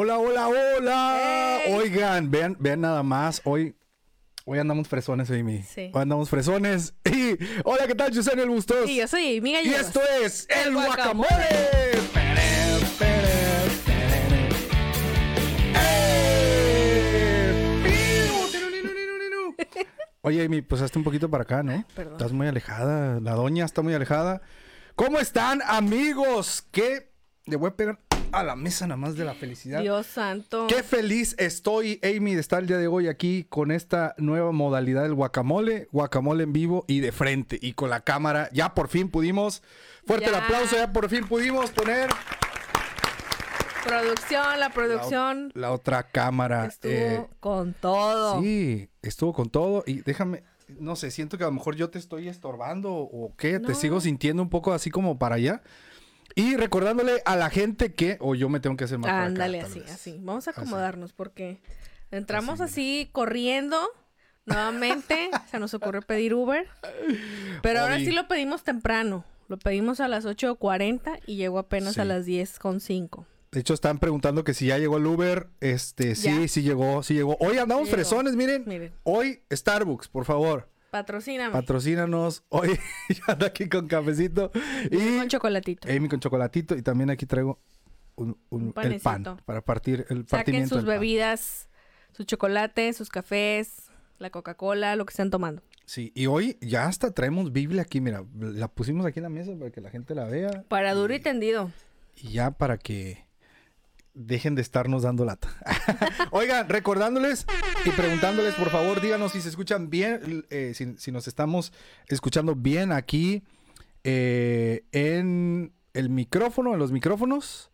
Hola, hola, hola. Oigan, vean, vean nada más. Hoy, hoy andamos fresones, Amy. Sí. Hoy andamos fresones. Y, hola, ¿qué tal? Yo soy el Bustos. Y yo soy mi Y esto es El El Guacamole. Guacamole. Pere, pere. ¡Eh! Oye, Amy, pues hazte un poquito para acá, ¿no? Perdón. Estás muy alejada. La doña está muy alejada. ¿Cómo están, amigos? ¿Qué? Le voy a pegar a la mesa nada más de la felicidad. Dios santo. Qué feliz estoy, Amy, de estar el día de hoy aquí con esta nueva modalidad del guacamole, guacamole en vivo y de frente y con la cámara. Ya por fin pudimos, fuerte el aplauso, ya por fin pudimos poner Producción, la producción la otra cámara. estuvo eh, con todo. sí, estuvo con todo y déjame, no sé, siento que a lo mejor yo te estoy estorbando o qué, te sigo sintiendo un poco así como para allá. Y recordándole a la gente que, o yo me tengo que hacer más Ándale, así, vez. así. Vamos a acomodarnos porque entramos Así, así, corriendo. Nuevamente se nos ocurrió pedir Uber. Pero ahora sí lo pedimos temprano. Lo pedimos a las 8.40 y llegó apenas Sí. a las 10.05. De hecho, están preguntando que si ya llegó el Uber. Este, sí, Ya. sí llegó, sí llegó. Hoy andamos Llegó. fresones, miren. Miren. Hoy Starbucks, por favor. Patrocíname. Patrocínanos. Hoy yo ando aquí con cafecito. Y Con chocolatito. Amy con chocolatito. Y también aquí traigo un, un- Un el pan para partir el Saquen sus bebidas, su chocolate, sus cafés, la Coca-Cola, lo que estén tomando. Sí, y hoy ya hasta traemos Biblia aquí. Mira, la pusimos aquí en la mesa para que la gente la vea. Para duro y tendido. Y ya para que dejen de estarnos dando lata. Oigan, recordándoles y preguntándoles, por favor, díganos si se escuchan bien, eh, si, nos estamos escuchando bien aquí eh, en el micrófono, en los micrófonos.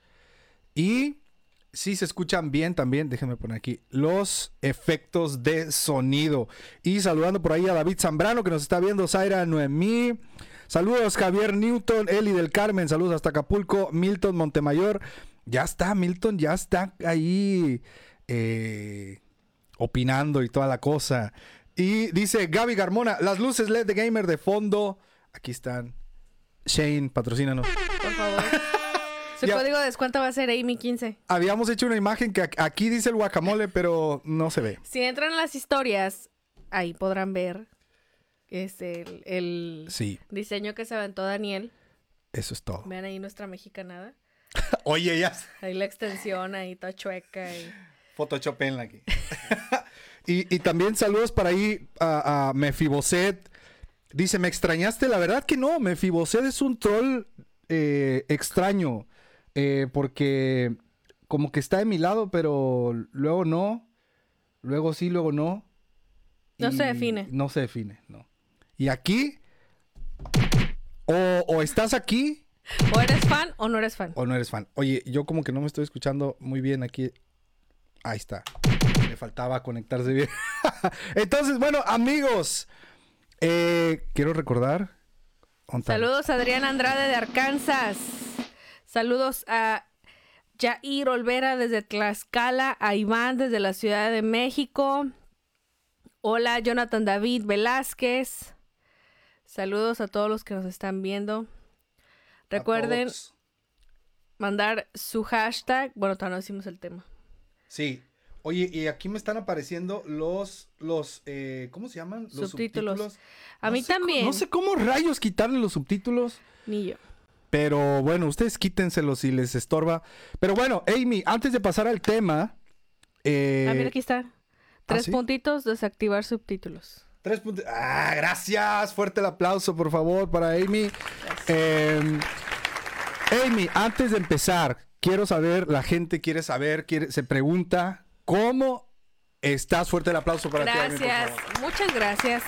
Y si se escuchan bien también, déjenme poner aquí los efectos de sonido. Y saludando por ahí a David Zambrano que nos está viendo, Zaira Noemí. Saludos Javier Newton, Eli del Carmen, saludos hasta Acapulco, Milton Montemayor. Ya está, Milton, ya está ahí eh, opinando y toda la cosa. Y dice Gaby Garmona, las luces LED de Gamer de fondo. Aquí están. Shane, patrocínanos. Por favor. Su Ya. código de descuento va a ser Amy15. Habíamos hecho una imagen que aquí dice el guacamole, pero no se ve. Si entran en las historias, ahí podrán ver este, el, el Sí, diseño que se aventó Daniel. eso es todo. Vean ahí nuestra mexicanada. Oye, ya. Ahí la extensión, ahí toda chueca. Y... Photoshopenla aquí. y, y también saludos para ahí a, a Mefiboset. Dice, ¿me extrañaste? La verdad que no, Mefiboset es un troll eh, extraño. eh, porque como que está de mi lado, pero luego no. Luego sí, luego no. No se define. No se define, no. Y aquí, o, o estás aquí O eres fan o no eres fan. o no eres fan. Oye, yo como que no me estoy escuchando muy bien aquí. Ahí está. Me faltaba conectarse bien. Entonces, bueno, amigos, eh, quiero recordar. Saludos a Adrián Andrade de Arkansas. Saludos a Jair Olvera desde Tlaxcala, a Iván desde la Ciudad de México. Hola, Jonathan David Velázquez. Saludos a todos los que nos están viendo. Recuerden mandar su hashtag. Bueno, todavía no decimos el tema. Sí. Oye, y aquí me están apareciendo los, los, eh, ¿cómo se llaman? Los Subtítulos. A No mí cómo- también. no sé cómo rayos quitarle los subtítulos. Ni yo. Pero bueno, ustedes quítenselos si les estorba. Pero bueno, Amy, antes de pasar al tema. eh, ah, mira, aquí está. Tres sí? puntitos, desactivar subtítulos. Tres puntos. Ah, gracias. Fuerte el aplauso, por favor, para Amy. Eh, Amy, antes de empezar, quiero saber, la gente quiere saber, quiere, se pregunta, ¿cómo estás? Fuerte el aplauso para ti. Amy, por Gracias, muchas gracias.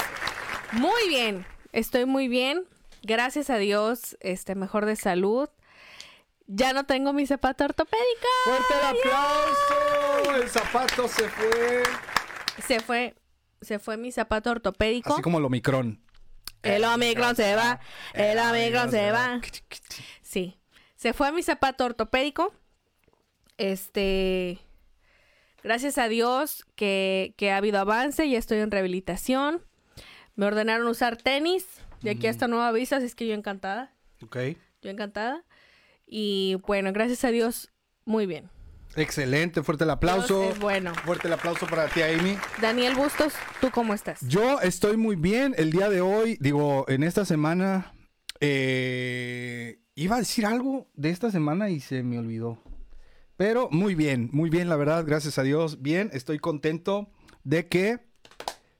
Muy bien, estoy muy bien. Gracias a Dios, este mejor de salud. Ya no tengo mi zapato ortopédico. Fuerte el aplauso. El zapato se fue. Se fue, se fue mi zapato ortopédico. Así como el Omicron. El Omicron se va, el Omicron se va. Sí, se fue mi zapato ortopédico. Este, gracias a Dios que, que ha habido avance, ya estoy en rehabilitación. Me ordenaron usar tenis de aquí hasta nueva vista, así es que yo encantada. Ok. Yo encantada. Y bueno, gracias a Dios, muy bien. Excelente, fuerte el aplauso. Dios es bueno. Fuerte el aplauso para ti, Amy. Daniel Bustos, ¿tú cómo estás? Yo estoy muy bien el día de hoy. Digo, en esta semana. eh, iba a decir algo de esta semana y se me olvidó. Pero muy bien, muy bien, la verdad, gracias a Dios. Bien, estoy contento de que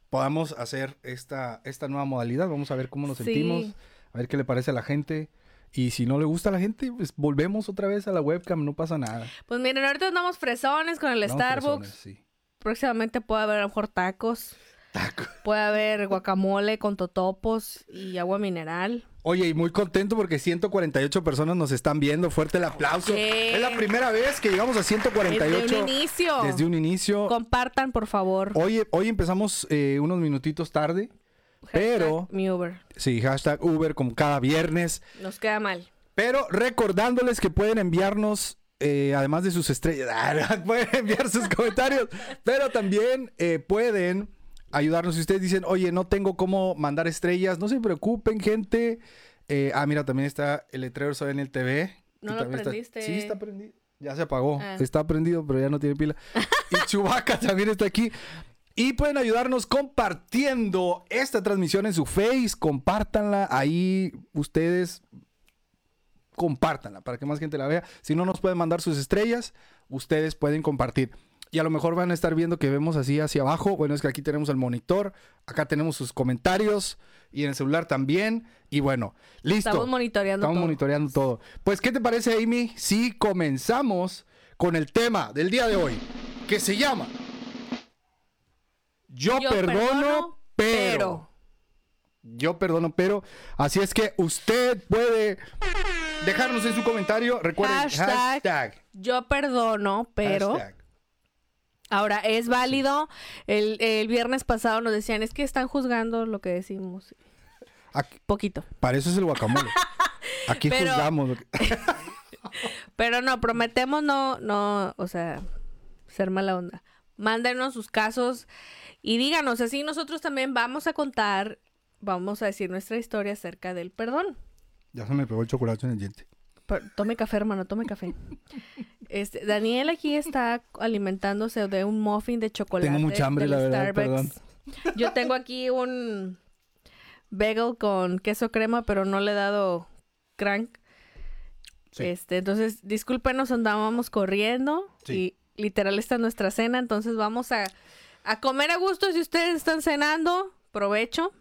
podamos hacer esta, esta nueva modalidad. Vamos a ver cómo nos Sí. sentimos, a ver qué le parece a la gente. Y si no le gusta a la gente, pues volvemos otra vez a la webcam, no pasa nada. Pues miren, ahorita andamos fresones con el Starbucks. sí. Próximamente puede haber a lo mejor tacos. Taco. Puede haber guacamole con totopos y agua mineral. Oye, y muy contento porque 148 personas nos están viendo. Fuerte el aplauso. Oye. Es la primera vez que llegamos a 148. Desde un inicio. Desde un inicio. Compartan, por favor. Hoy, hoy empezamos eh, unos minutitos tarde. Pero, Mi Uber. sí, hashtag Uber como cada viernes. Nos queda mal. Pero recordándoles que pueden enviarnos, eh, además de sus estrellas, pueden enviar sus comentarios, pero también eh, pueden ayudarnos. Si ustedes dicen, oye, no tengo cómo mandar estrellas, no se preocupen, gente. Eh, ah, mira, también está el letrero en el TV. No lo también está- prendiste. Sí, está prendido. Ya se apagó. Ah. Está prendido, pero ya no tiene pila. y Chubaca también está aquí. Y pueden ayudarnos compartiendo esta transmisión en su Face. Compártanla ahí ustedes. Compártanla para que más gente la vea. Si no nos pueden mandar sus estrellas, ustedes pueden compartir. Y a lo mejor van a estar viendo que vemos así hacia abajo. Bueno, es que aquí tenemos el monitor. Acá tenemos sus comentarios. Y en el celular también. Y bueno, listo. Estamos monitoreando Estamos todo. monitoreando todo. Pues, ¿qué te parece, Amy, si comenzamos con el tema del día de hoy? Que se llama Yo, Yo perdono, perdono, pero. pero. Yo perdono, pero. Así es que usted puede dejarnos en su comentario. Recuerden, Hashtag, hashtag. Yo perdono, pero hashtag. Ahora es válido. El, el viernes pasado nos decían, es que están juzgando lo que decimos. Aquí- Poquito. para eso es el guacamole. Aquí Pero- juzgamos. Pero no, prometemos no, no, o sea, ser mala onda. Mándenos sus casos y díganos, así nosotros también vamos a contar, vamos a decir nuestra historia acerca del perdón. ya se me pegó el chocolate en el diente. Per- tome café, hermano, tome café. Este, Daniel aquí está alimentándose de un muffin de chocolate. Tengo mucha hambre, la verdad, Starbucks. Yo tengo aquí un bagel con queso crema, pero no le he dado crank. Sí. Este, entonces, discúlpenos, andábamos corriendo Sí. y literal esta es nuestra cena, entonces vamos a, a comer a gusto si ustedes están cenando, provecho.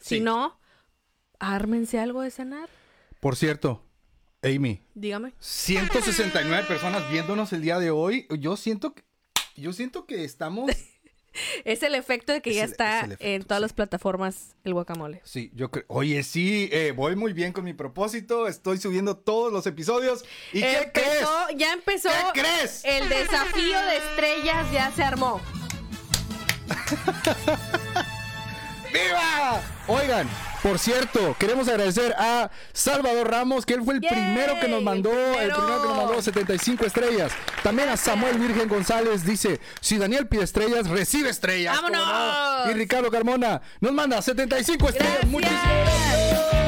Si no, ármense algo de cenar, Por cierto, Amy, dígame. 169 personas viéndonos el día de hoy. Yo siento que, yo siento que estamos. Es el efecto de que Es ya el- está es el efecto, en todas sí. las plataformas el guacamole. Sí, yo creo. Oye, sí, eh, voy muy bien con mi propósito. Estoy subiendo todos los episodios. ¿Y qué crees? Ya empezó. ¿Qué crees? El desafío de estrellas ya se armó. ¡Viva! Oigan, por cierto, queremos agradecer a Salvador Ramos, que él fue el ¡Yay! primero que nos mandó, el primero. primero que nos mandó 75 estrellas. También a Samuel Virgen González dice, si Daniel pide estrellas, recibe estrellas. ¡Vámonos! Y Ricardo Carmona nos manda 75 estrellas. Gracias. Muchísimas gracias.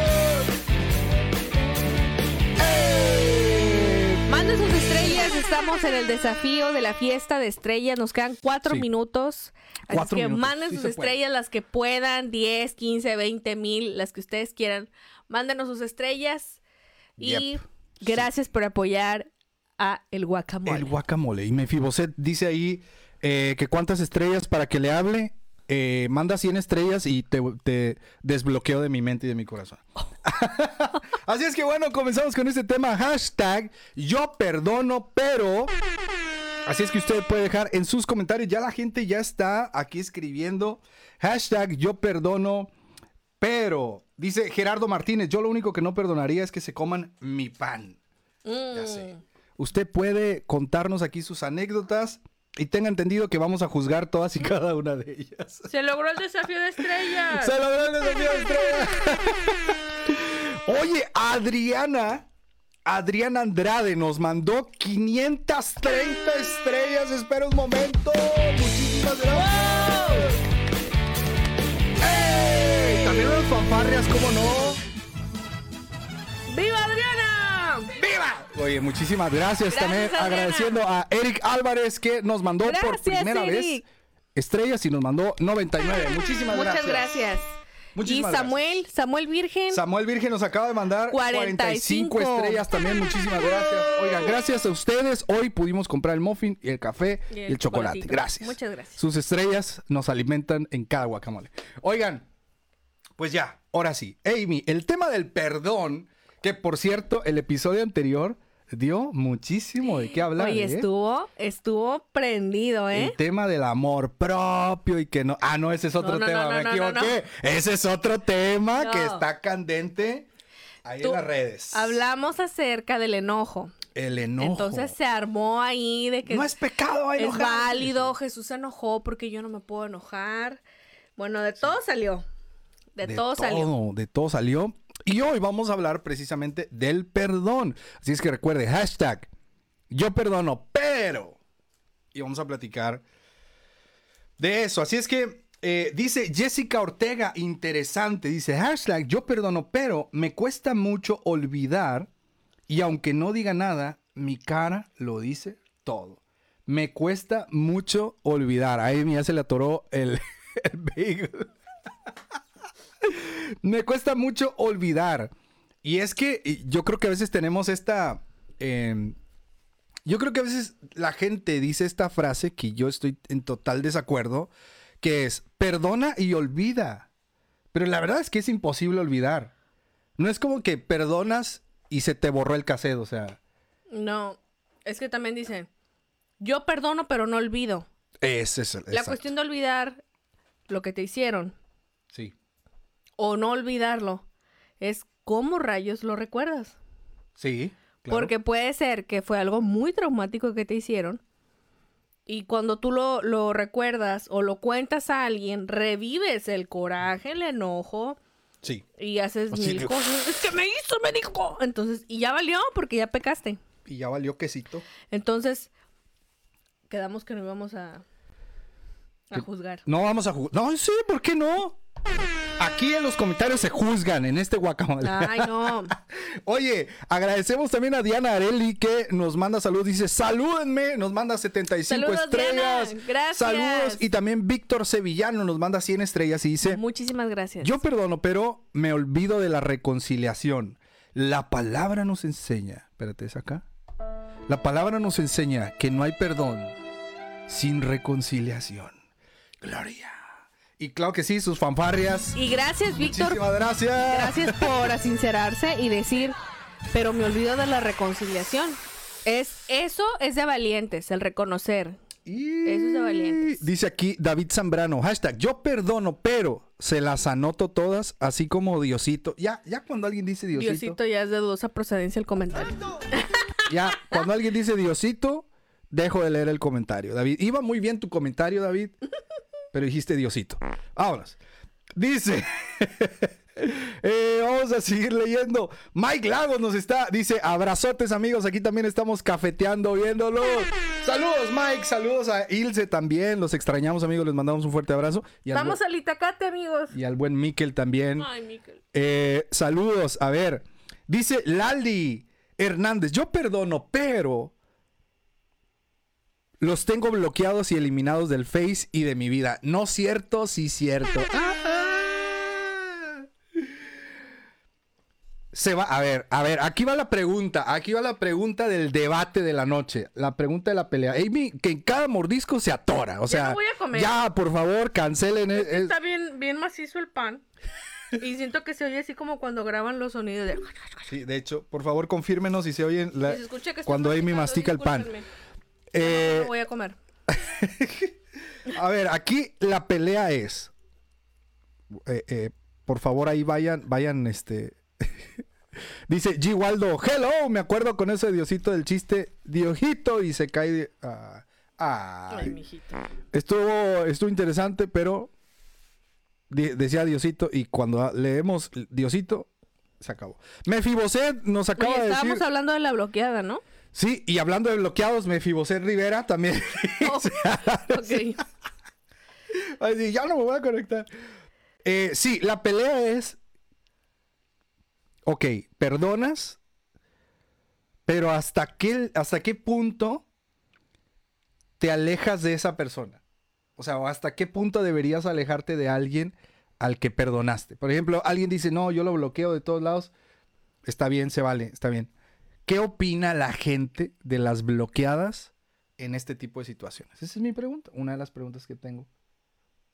Estamos en el desafío de la fiesta de estrellas. Nos quedan cuatro Sí. minutos. Así Cuatro que minutos. manden Sí sus estrellas, las que puedan. 10, 15, 20 mil, las que ustedes quieran. Mándenos sus estrellas. Y gracias por apoyar a el guacamole. El guacamole. Y Mefiboset dice ahí eh, que cuántas estrellas para que le hable. Eh, manda 100 estrellas y te, te desbloqueo de mi mente y de mi corazón. Así es que bueno, comenzamos con este tema. Hashtag yo perdono, pero... Así es que usted puede dejar en sus comentarios. Ya la gente ya está aquí escribiendo. Hashtag yo perdono, pero... Dice Gerardo Martínez, yo lo único que no perdonaría es que se coman mi pan. Ya Mm. sé. Usted puede contarnos aquí sus anécdotas y tenga entendido que vamos a juzgar todas y cada una de ellas. Se logró el desafío de estrellas. ¡Se logró el desafío de estrella! Oye, Adriana, Adriana Andrade nos mandó 530 estrellas. Espera un momento. Muchísimas gracias. ¡Ey! También unas fanfarrias, ¿cómo no? ¡Viva Adriana! Oye, muchísimas gracias, Gracias, también. Adriana. Agradeciendo a Eric Álvarez que nos mandó por Gracias, primera vez estrellas y nos mandó 99. Muchísimas Muchas gracias. gracias. Muchísimas y Samuel, Samuel Virgen. Samuel Virgen nos acaba de mandar 45, 45 estrellas también. Muchísimas gracias. Oigan, gracias a ustedes. Hoy pudimos comprar el muffin, y el café y el, chocolate. Gracias. Muchas gracias. Sus estrellas nos alimentan en cada guacamole. Oigan, pues ya, ahora sí. Amy, el tema del perdón, que por cierto, el episodio anterior dio muchísimo de qué hablar. Oye, ¿eh? estuvo, estuvo prendido, ¿eh? El tema del amor propio y que no. Ah, no, ese es otro No, no, tema, no, me equivoqué. Ese es otro tema que está candente ahí Tú- en las redes. Hablamos acerca del enojo. El enojo. Entonces se armó ahí de que no es pecado es enojarse. válido, Jesús se enojó porque yo no me puedo enojar. Bueno, de todo salió. De, todo, salió. De todo salió. Y hoy vamos a hablar precisamente del perdón. Así es que recuerde, hashtag, yo perdono, pero... Y vamos a platicar de eso. Así es que eh, dice Jessica Ortega, interesante, dice, hashtag, yo perdono, pero me cuesta mucho olvidar y aunque no diga nada, mi cara lo dice todo. Me cuesta mucho olvidar. A Amy ya se le atoró el, el bagel. Me cuesta mucho olvidar. Y es que yo creo que a veces tenemos esta... eh, yo creo que a veces la gente dice esta frase que yo estoy en total desacuerdo, que es, perdona y olvida. Pero la verdad es que es imposible olvidar. No es como que perdonas y se te borró el cassette, o sea... No, es que también dicen, yo perdono pero no olvido. Es el... La exacto. cuestión de olvidar lo que te hicieron Sí, o no olvidarlo es cómo rayos lo recuerdas. sí. claro. Porque puede ser que fue algo muy traumático que te hicieron. Y cuando tú lo, lo recuerdas o lo cuentas a alguien, revives el coraje, el enojo Sí. y haces Así mil cosas. Es que me hizo, me dijo. Entonces, y ya valió porque ya pecaste. Y ya valió quesito. Entonces, quedamos que no íbamos a, a juzgar. No vamos a jugar. No, sí, ¿por qué no? Aquí en los comentarios se juzgan en este guacamole. Ay, no. Oye, agradecemos también a Diana Areli que nos manda saludos. Dice, salúdenme, nos manda 75 Saludos, estrellas. Diana. Gracias. Saludos. Y también Víctor Sevillano nos manda 100 estrellas y dice, Muchísimas gracias. yo perdono, pero me olvido de la reconciliación. La palabra nos enseña, espérate, ¿es acá? La palabra nos enseña que no hay perdón sin reconciliación. Gloria. Y claro que sí, sus fanfarrias. Y gracias, Víctor. Muchísimas gracias. Gracias por sincerarse y decir, pero me olvido de la reconciliación. Es, eso es de valientes, el reconocer. Y- Eso es de valientes. Dice aquí David Zambrano, hashtag, yo perdono, pero se las anoto todas, así como Diosito. Ya, ya cuando alguien dice Diosito, Diosito ya es de dudosa procedencia el comentario. ya cuando alguien dice Diosito, dejo de leer el comentario. David, iba muy bien tu comentario, David, pero dijiste Diosito. Vámonos. Dice, eh, vamos a seguir leyendo. Mike Lagos nos está, dice, abrazotes amigos, aquí también estamos cafeteando, viéndolo. Saludos Mike, saludos a Ilse también, los extrañamos amigos, les mandamos un fuerte abrazo. Y al, Vamos al Itacate, amigos. buen, y al buen Miquel también. Ay, Miquel. Eh, saludos, a ver. Dice Lali Hernández, yo perdono, pero los tengo bloqueados y eliminados del Face y de mi vida. No cierto, sí cierto. Ah. Se va, a ver, a ver, aquí va la pregunta, aquí va la pregunta del debate de la noche, la pregunta de la pelea. Amy, que en cada mordisco se atora, o sea, no voy a comer. ya, por favor, cancelen. es- es- Está bien, bien macizo el pan. Y siento que se oye así como cuando graban los sonidos de... Sí, de hecho, por favor, confírmenos si se oyen la- Que se cuando Amy mastica el pan. Eh, No voy a comer. a ver, aquí la pelea es. eh, eh, por favor, ahí vayan, vayan, este. Dice G. Waldo, hello, me acuerdo con ese Diosito del chiste, Diosito, y se cae. de- ah, ay. Ay, mijito. Estuvo, estuvo interesante, pero decía Diosito, y cuando leemos Diosito, se acabó. Mefiboset nos acaba Oye, de decir. estábamos hablando de la bloqueada, ¿no? Sí, y hablando de bloqueados, Mefiboset Rivera también. Oh, ok. Ay, sí, ya no me voy a conectar. Eh, sí, la pelea es. Ok, perdonas, Pero ¿hasta qué, ¿hasta qué punto te alejas de esa persona? O sea, ¿hasta qué punto deberías alejarte de alguien al que perdonaste? Por ejemplo, alguien dice, no, yo lo bloqueo de todos lados. Está bien, se vale, está bien. ¿Qué opina la gente de las bloqueadas en este tipo de situaciones? Esa es mi pregunta, una de las preguntas que tengo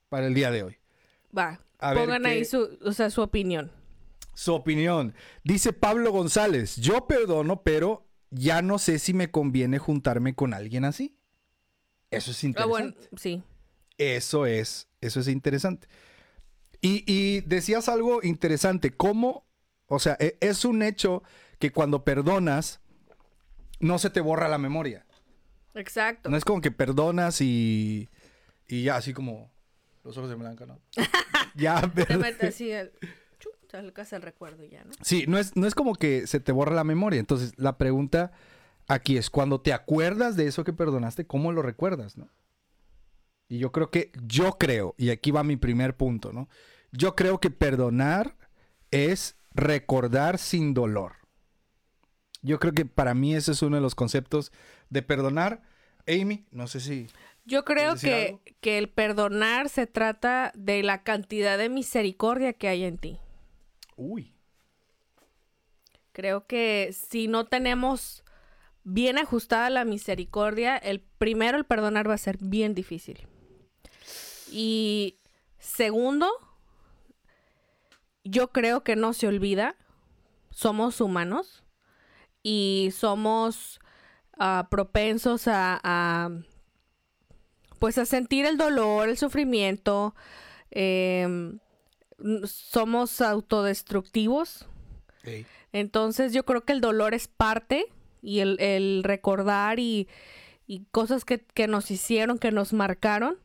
para el día de hoy. Va, pongan ahí su, o sea, su opinión. Su opinión. Dice Pablo González, yo perdono, pero ya no sé si me conviene juntarme con alguien así. Eso es interesante. Ah, bueno, sí. Eso es, eso es interesante. Y, y decías algo interesante, ¿cómo? O sea, e, es un hecho que cuando perdonas, no se te borra la memoria. Exacto. No es como que perdonas y, y ya, así como los ojos de blanca, ¿no? ya, Te metes así el... Te el recuerdo ya, ¿no? Sí, no es, no es como que se te borra la memoria. Entonces, la pregunta aquí es, cuando te acuerdas de eso que perdonaste, ¿cómo lo recuerdas, no? Y yo creo que, yo creo, y aquí va mi primer punto, ¿no? Yo creo que perdonar es recordar sin dolor. Yo creo que para mí ese es uno de los conceptos de perdonar. Amy, no sé si... Yo creo que, que, el perdonar se trata de la cantidad de misericordia que hay en ti. Uy. Creo que si no tenemos bien ajustada la misericordia, el primero el perdonar va a ser bien difícil. Y segundo, yo creo que no se olvida, somos humanos y somos ah, propensos a, pues a sentir el dolor, el sufrimiento. Em, somos autodestructivos. Entonces yo creo que el dolor es parte y el, recordar y, cosas que, que, nos hicieron, que nos marcaron,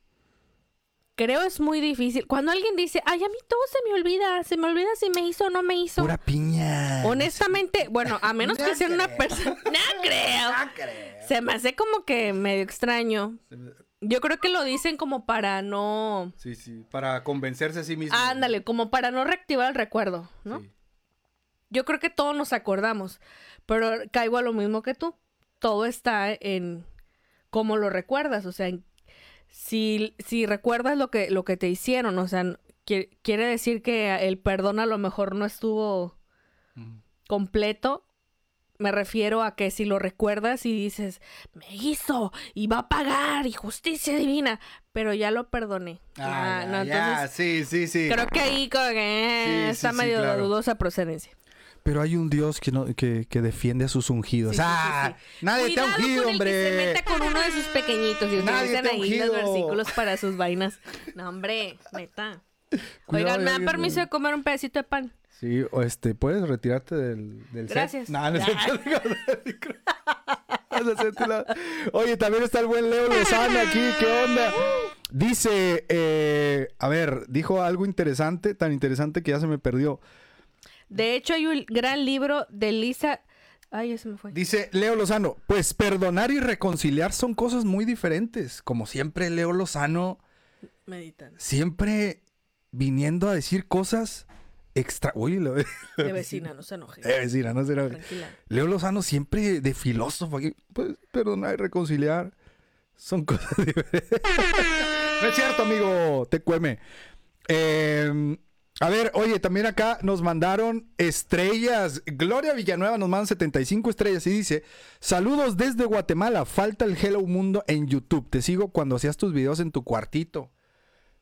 creo es muy difícil. Cuando alguien dice, ay, a mí todo se me olvida, se me olvida si me hizo o no me hizo. Pura piña. Honestamente, bueno, a menos que sea una persona. No creo. No creo. Se me hace como que medio extraño. Yo creo que lo dicen como para no. Sí, sí, para convencerse a sí mismo. Ándale, como para no reactivar el recuerdo, ¿no? Yo creo que todos nos acordamos, pero caigo a lo mismo que tú. Todo está en cómo lo recuerdas, o sea, en si, si recuerdas lo que, lo que te hicieron, o sea, quiere decir que el perdón a lo mejor no estuvo completo. Me refiero a que si lo recuerdas y dices, me hizo y va a pagar y justicia divina, pero ya lo perdoné. Ah, ya, sí, sí, sí. Creo que ahí eh, está medio de dudosa procedencia. Pero hay un Dios que, no, que, que defiende a sus ungidos. ¡Ah! Nadie te ha ungido, hombre. que se meta con uno de sus pequeñitos y utilizan ahí los versículos para sus vainas. No, hombre, neta. Oigan, ¿me dan permiso de comer un pedacito de pan? Sí, o este, puedes retirarte del, del Gracias. No, no, Oye, también está el buen Leo Lozano aquí, ¿qué onda? Dice, eh, a ver, dijo algo interesante, tan interesante que ya se me perdió. De hecho, hay un gran libro de Lisa. Ay, ese me fue. Dice Leo Lozano, pues perdonar y reconciliar son cosas muy diferentes. Como siempre, Leo Lozano. Meditando. Siempre viniendo a decir cosas extra. Uy, lo... de vecina, no se enoje. De vecina, no se enoje. Tranquila. Leo Lozano siempre de filósofo. Pues perdonar y reconciliar son cosas diferentes. no es cierto, amigo. Te cueme. Eh, a ver, oye, también acá nos mandaron estrellas. Gloria Villanueva nos manda 75 estrellas y dice: Saludos desde Guatemala. Falta el Hello Mundo en YouTube. Te sigo cuando hacías tus videos en tu cuartito.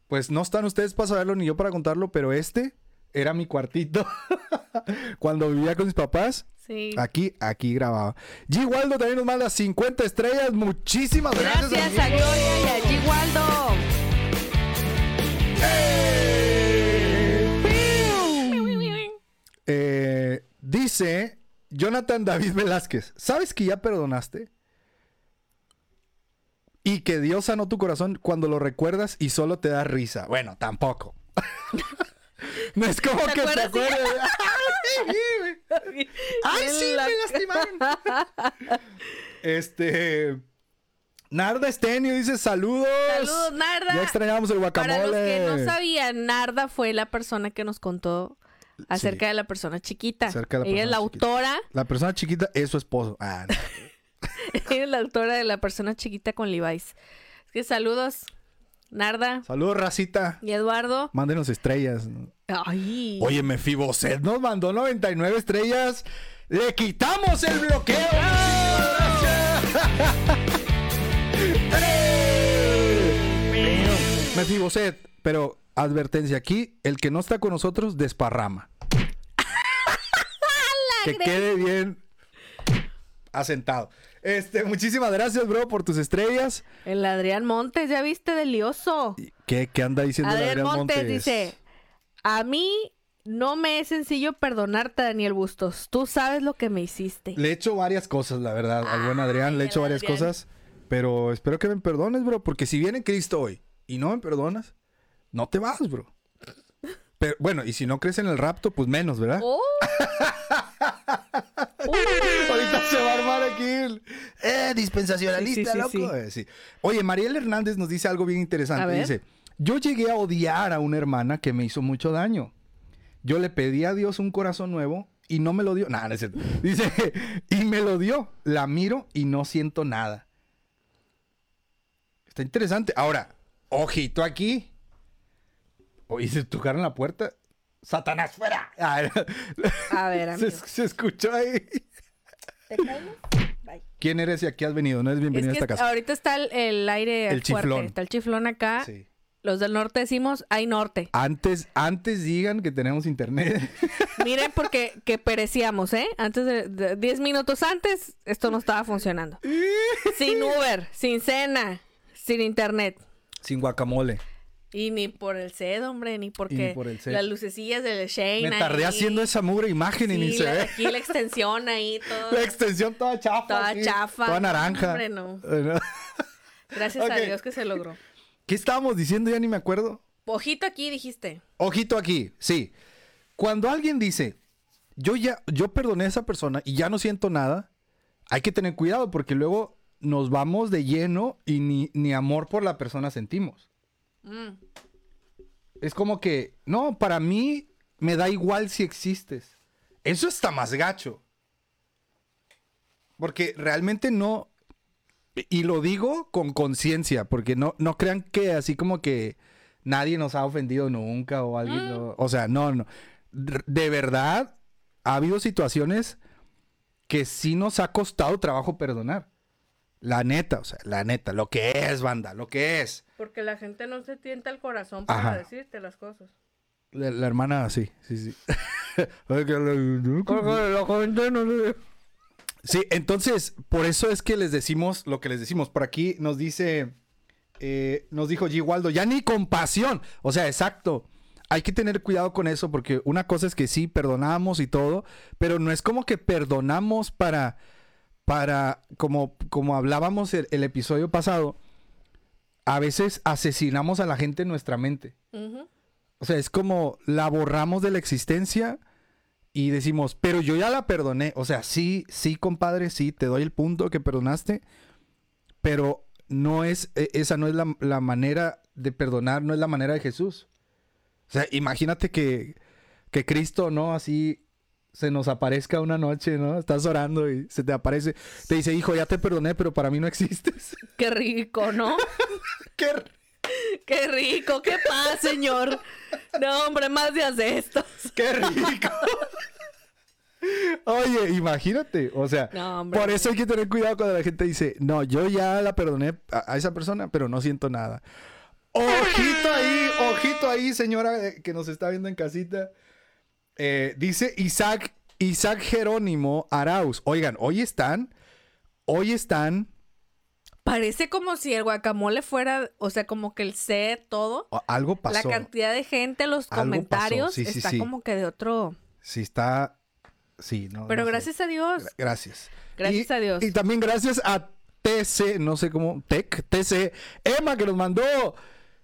Pues no están ustedes para saberlo ni yo para contarlo, pero este era mi cuartito. cuando vivía con mis papás. Sí. Aquí, aquí grababa. G. Waldo también nos manda 50 estrellas. Muchísimas gracias. Gracias a Gloria y a G. Waldo. Eh, dice Jonathan David Velázquez, ¿sabes que ya perdonaste? Y que Dios sanó tu corazón cuando lo recuerdas y solo te da risa. Bueno, tampoco. no es como que te acuerdes. ¡Ay, sí, me lastimaron! este. Narda Estenio dice saludos. Saludos, Narda. Ya extrañamos el guacamole. Para los que no sabían, Narda fue la persona que nos contó acerca de la persona chiquita. Acerca de la Ella es la chiquita. autora, La persona chiquita es su esposo. Ah, no. ella es la autora de la persona chiquita con Levi's. Es que saludos, Narda Saludos, racita. y Eduardo. Mándenos estrellas. Ay. Oye, Mefiboset nos mandó 99 estrellas. ¡Le quitamos el bloqueo! Mefiboset, pero advertencia aquí, el que no está con nosotros desparrama. Que quede bien asentado. Este, muchísimas gracias, bro, por tus estrellas. El Adrián Montes, ya viste del lioso. ¿Qué, qué anda diciendo el Adrián Adrián Montes, Montes? dice: A mí no me es sencillo perdonarte, Daniel Bustos. Tú sabes lo que me hiciste. Le he hecho varias cosas, la verdad, al buen Adrián. Le he hecho varias Adrián. cosas. Pero espero que me perdones, bro. Porque si viene Cristo hoy y no me perdonas, no te vas, bro. Pero bueno, y si no crees en el rapto, pues menos, ¿verdad? Oh. Ahorita se va a armar aquí el... Eh, dispensacionalista, Sí, sí, sí, loco. sí. Eh. Oye, Mariel Hernández nos dice algo bien interesante. Dice, yo llegué a odiar a una hermana que me hizo mucho daño. Yo le pedí a Dios un corazón nuevo y no me lo dio. Nada, no es cierto. Dice, y me lo dio. La miro y no siento nada. Está interesante. Ahora, ojito aquí. Oye, se tocaron la puerta. Satanás, fuera. A ver, se, amigo. se escuchó ahí. ¿Te calmas? Bye. ¿Quién eres y a qué has venido? No eres bienvenido Es a esta casa. ahorita está el, el aire El fuerte. chiflón. Está el chiflón acá. Sí. Los del norte decimos, hay norte. Antes, antes digan que tenemos internet. Miren, porque que perecíamos, ¿eh? Antes de, de- 10 minutos antes, esto no estaba funcionando. Sin Uber, sin cena, sin internet. Sin guacamole. Y ni por el CED, hombre, ni porque por el CED. las lucecillas del Shane. Me tardé ahí. haciendo esa mugre imagen y ni se ve. aquí la extensión ahí, todo. La extensión toda chafa. Toda así, chafa. Toda naranja. hombre, no. Bueno. Gracias a Dios que se logró. ¿Qué estábamos diciendo? Ya ni me acuerdo. Ojito aquí, dijiste. Ojito aquí, sí. Cuando alguien dice, yo ya, yo perdoné a esa persona y ya no siento nada, hay que tener cuidado porque luego nos vamos de lleno y ni, ni amor por la persona sentimos. Mm. Es como que, no, para mí me da igual si existes. Eso está más gacho. Porque realmente no, y lo digo con conciencia, porque no, no crean que así como que nadie nos ha ofendido nunca o alguien, no- o sea, no, no. De verdad, ha habido situaciones que sí nos ha costado trabajo perdonar. La neta, o sea, la neta, lo que es, banda, lo que es. Porque la gente no se tienta el corazón para Ajá. decirte las cosas. La, la hermana, sí, sí, sí. Ay, que la- Sí, entonces, por eso es que les decimos lo que les decimos. Por aquí nos dice, eh, nos dijo G. Waldo, ya ni compasión. O sea, exacto. Hay que tener cuidado con eso porque una cosa es que sí, perdonamos y todo, pero no es como que perdonamos para, para, como, como hablábamos el, el episodio pasado, a veces asesinamos a la gente en nuestra mente. O sea, es como la borramos de la existencia y decimos, pero yo ya la perdoné. O sea, sí, sí, compadre, sí, te doy el punto que perdonaste, pero no es, e- esa no es la, la manera de perdonar, no es la manera de Jesús. O sea, imagínate que, que Cristo, ¿no? Así se nos aparezca una noche, ¿no? Estás orando y se te aparece, te dice, hijo, ya te perdoné, pero para mí no existes. Qué rico, ¿no? ¡Qué Qué rico, qué paz, señor. No, hombre, más días de estos. ¡Qué rico! Oye, imagínate, o sea, No, por eso hay que tener cuidado cuando la gente dice, no, yo ya la perdoné a, a esa persona, pero no siento nada. Ojito ahí, ojito ahí, señora eh, que nos está viendo en casita. Eh, dice Isaac, Isaac Jerónimo Arauz. Oigan, hoy están, hoy están, Parece como si el guacamole fuera, o sea, como que el set, todo. algo pasó. La cantidad de gente, los Algo comentarios, sí, sí, está sí. como que de otro. Sí está, sí, no. Pero no sé. gracias a Dios. Gra- Gracias. Gracias Y- a Dios. Y también gracias a TC, no sé cómo, Tech, TC, Emma que nos mandó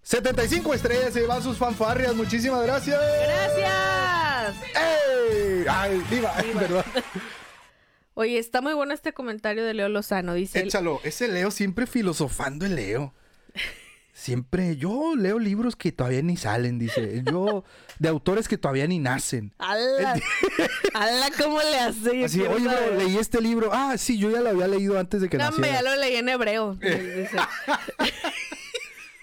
75 estrellas y va sus fanfarrias. Muchísimas gracias. ¡Gracias! ¡Ey! Ay, viva, Viva. Oye, está muy bueno este comentario de Leo Lozano. Dice, Échalo, ese Leo siempre filosofando el Leo. siempre, yo leo libros que todavía ni salen, dice. Yo, de autores que todavía ni nacen. ¡Hala! ¡Hala! ¿Cómo le hace? Así, oye, bro, leí este libro. Ah, sí, yo ya lo había leído antes de que No, naciera. ya lo leí en hebreo.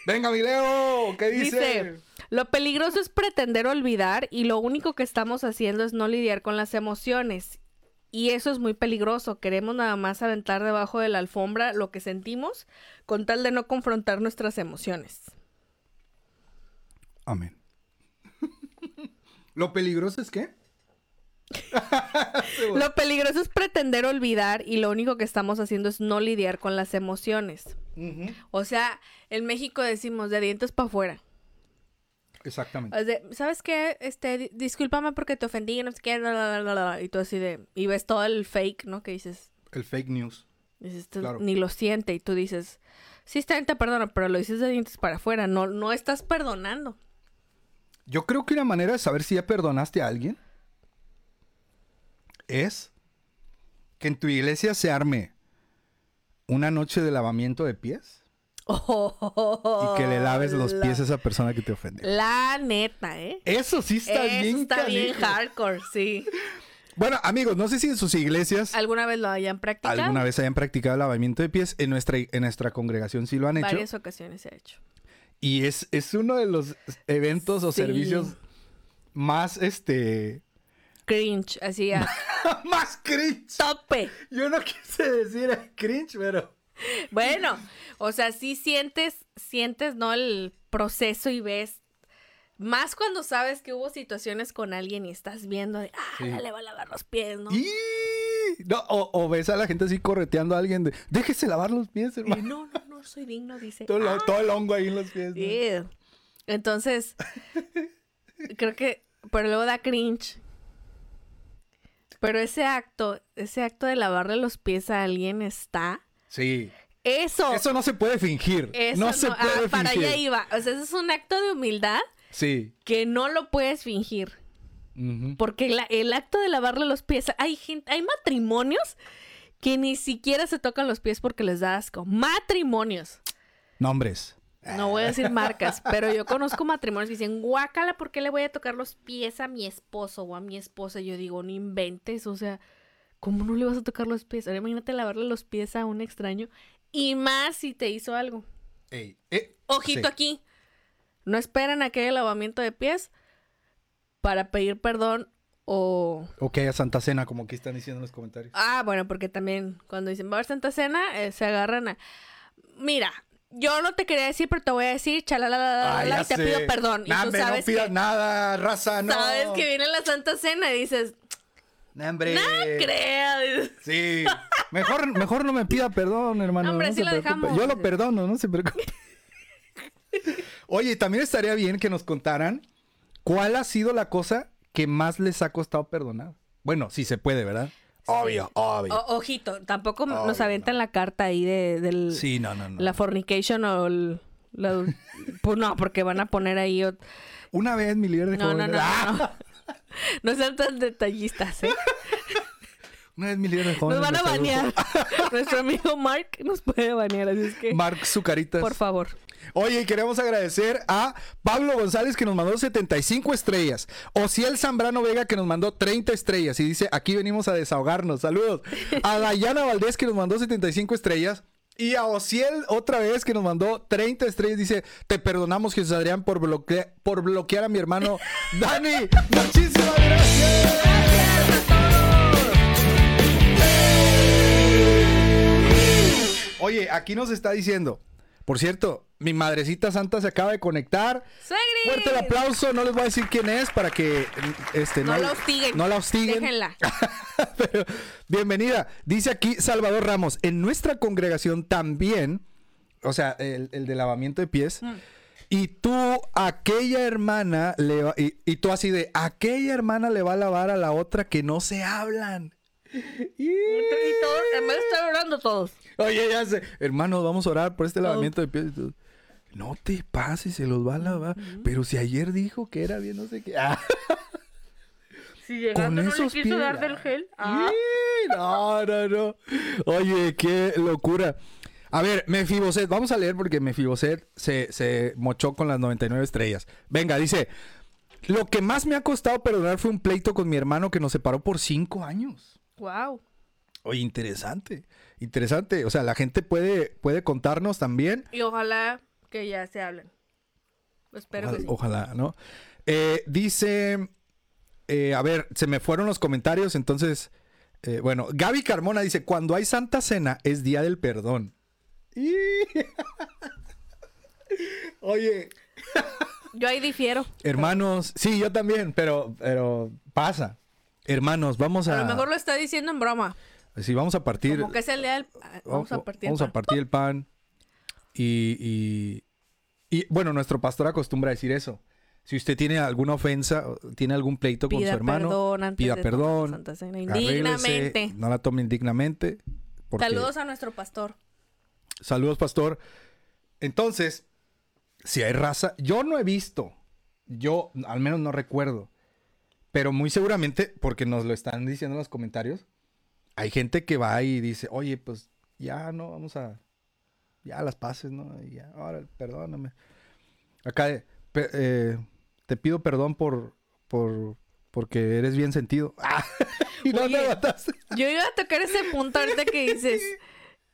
Venga, mi Leo, ¿qué dice? dice, lo peligroso es pretender olvidar y lo único que estamos haciendo es no lidiar con las emociones. Y eso es muy peligroso. Queremos nada más aventar debajo de la alfombra lo que sentimos con tal de no confrontar nuestras emociones. Amén. ¿Lo peligroso es qué? Lo peligroso es pretender olvidar y lo único que estamos haciendo es no lidiar con las emociones. O sea, en México decimos de dientes para afuera. Exactamente. O sea, ¿Sabes qué? Este, di- discúlpame porque te ofendí, no sé qué, bla, bla, bla, bla, bla", y tú así de, y ves todo el fake, ¿no? Que dices, El fake news. dices, "Esto Claro. ni lo siente, y tú dices, sí, está bien, te perdono, pero lo dices de dientes para afuera, no, no estás perdonando. Yo creo que una manera de saber si ya perdonaste a alguien es que en tu iglesia se arme una noche de lavamiento de pies y que le laves los la- pies a esa persona que te ofendió. La neta, ¿eh? Eso sí está Eso bien. está bien hardcore, sí. Bueno, amigos, no sé si en sus iglesias ¿Alguna vez lo hayan practicado? alguna vez hayan practicado el lavamiento de pies. En nuestra, en nuestra congregación sí lo han hecho. Varias ocasiones se ha hecho. Y es, es uno de los eventos o servicios más, este... Cringe, así a más cringe. tope. Yo no quise decir cringe, pero... Bueno, o sea, sí sientes, sientes, ¿no? El proceso y ves. Más cuando sabes que hubo situaciones con alguien y estás viendo de, ah, Sí. ya le va a lavar los pies, ¿no? ¡Y! No, o, o ves a la gente así correteando a alguien de... Déjese lavar los pies, Y hermano. no, no, no soy digno, dice. Todo, lo- "Ah, todo el hongo ahí en los pies. ¿no? ew". Entonces, creo que, pero luego da cringe. Pero ese acto, ese acto de lavarle los pies a alguien está. Sí. Eso. Eso no se puede fingir. eso no se ah, puede para fingir. allá iba. O sea, ese es un acto de humildad Sí. que no lo puedes fingir. Porque la- el acto de lavarle los pies, hay gente, hay matrimonios que ni siquiera se tocan los pies porque les da asco. Matrimonios. Nombres. No voy a decir marcas, pero yo conozco matrimonios que dicen, guácala, ¿por qué le voy a tocar los pies a mi esposo o a mi esposa? Y yo digo, no inventes, o sea, ¿cómo no le vas a tocar los pies? Ahora imagínate lavarle los pies a un extraño y más si te hizo algo. Ey, eh, Ojito sí. aquí. No esperen a que haya lavamiento de pies para pedir perdón o... O que haya Santa Cena, como aquí están diciendo en los comentarios. Ah, bueno, porque también cuando dicen va a haber Santa Cena, eh, se agarran a... Mira, yo no te quería decir, pero te voy a decir, chalalala, Ah, y te sé. pido perdón. Y Nah, tú hombre, sabes no pidas que, nada, raza, no. sabes que viene la Santa Cena y dices, Nah, hombre. no creo. Sí. Mejor, mejor no me pida perdón, hermano. Hombre, no sí se preocupe. dejamos. Yo lo perdono, no se preocupe. Oye, también estaría bien que nos contaran cuál ha sido la cosa que más les ha costado perdonar. Bueno, sí se puede, ¿verdad? Obvio, obvio. O- ojito, tampoco Obvio, nos aventan la carta ahí de, del... Sí, no, no, no. La fornication o el... la- pues no, porque van a poner ahí... ot- Una vez mi líder de No, no, jóvenes- no, ¡Ah! no, no. No sean tan detallistas, ¿eh? Una vez mi líder de Nos van a banear. Nuestro amigo Mark nos puede banear, así es que... Mark Zucaritas. Por favor. Oye, queremos agradecer a Pablo González que nos mandó 75 estrellas. Ociel Zambrano Vega que nos mandó 30 estrellas. Y dice, aquí venimos a desahogarnos. Saludos. A Dayana Valdés que nos mandó 75 estrellas. Y a Ociel otra vez que nos mandó 30 estrellas. Dice, te perdonamos Jesús Adrián por, bloquea- por bloquear a mi hermano Dani. Muchísimas gracias. Oye, aquí nos está diciendo, por cierto, mi madrecita santa se acaba de conectar. ¡Suegri! Fuerte el aplauso, no les voy a decir quién es para que este, No la hostiguen. No la hostiguen. Déjenla. Pero, bienvenida. Dice aquí Salvador Ramos, en nuestra congregación también, o sea, el, el de lavamiento de pies, Mm. y tú, aquella hermana, le va- y, y tú así de, aquella hermana le va a lavar a la otra que no se hablan. Y- Y todos, en vez de estar orando todos. Oye, ya sé. Hermanos, vamos a orar por este lavamiento de pies. No te pases, se los va a lavar. Pero si ayer dijo que era bien, no sé qué. Ah, Si con llegando no le esos quiso pies. dar del gel. Ah. No, no, no. Oye, qué locura. A ver, Mefiboset, vamos a leer porque Mefiboset se, se mochó con las 99 estrellas. Venga, dice, lo que más me ha costado perdonar fue un pleito con mi hermano que nos separó por cinco años. Wow. Oye, interesante, interesante. O sea, la gente puede, puede contarnos también. Y ojalá que ya se hablen. Espero Ojalá, que sí. ojalá, ¿no? Eh, dice, eh, a ver, se me fueron los comentarios, entonces, eh, bueno, Gaby Carmona dice, cuando hay Santa Cena es Día del Perdón. Y- Oye, Yo ahí difiero. hermanos, sí, yo también, pero, pero pasa. Hermanos, vamos a... A lo mejor lo está diciendo en broma. Sí, vamos a partir... Como que es el día del... Vamos a partir. Vamos el a pan. partir el pan. Y, y, y, bueno, nuestro pastor acostumbra decir eso. Si usted tiene alguna ofensa, tiene algún pleito con su hermano, perdón antes pida de perdón. Indignamente. no la tome indignamente. porque- Saludos a nuestro pastor. Saludos, pastor. Entonces, si hay raza, yo no he visto, yo al menos no recuerdo, pero muy seguramente, porque nos lo están diciendo en los comentarios, hay gente que va y dice, oye, pues ya no, vamos a, ya las pases, ¿no? Y ya, ahora, perdóname. Acá, pe- eh, te pido perdón por, por, porque eres bien sentido. y no Oye. Yo iba a tocar ese punto ahorita que dices,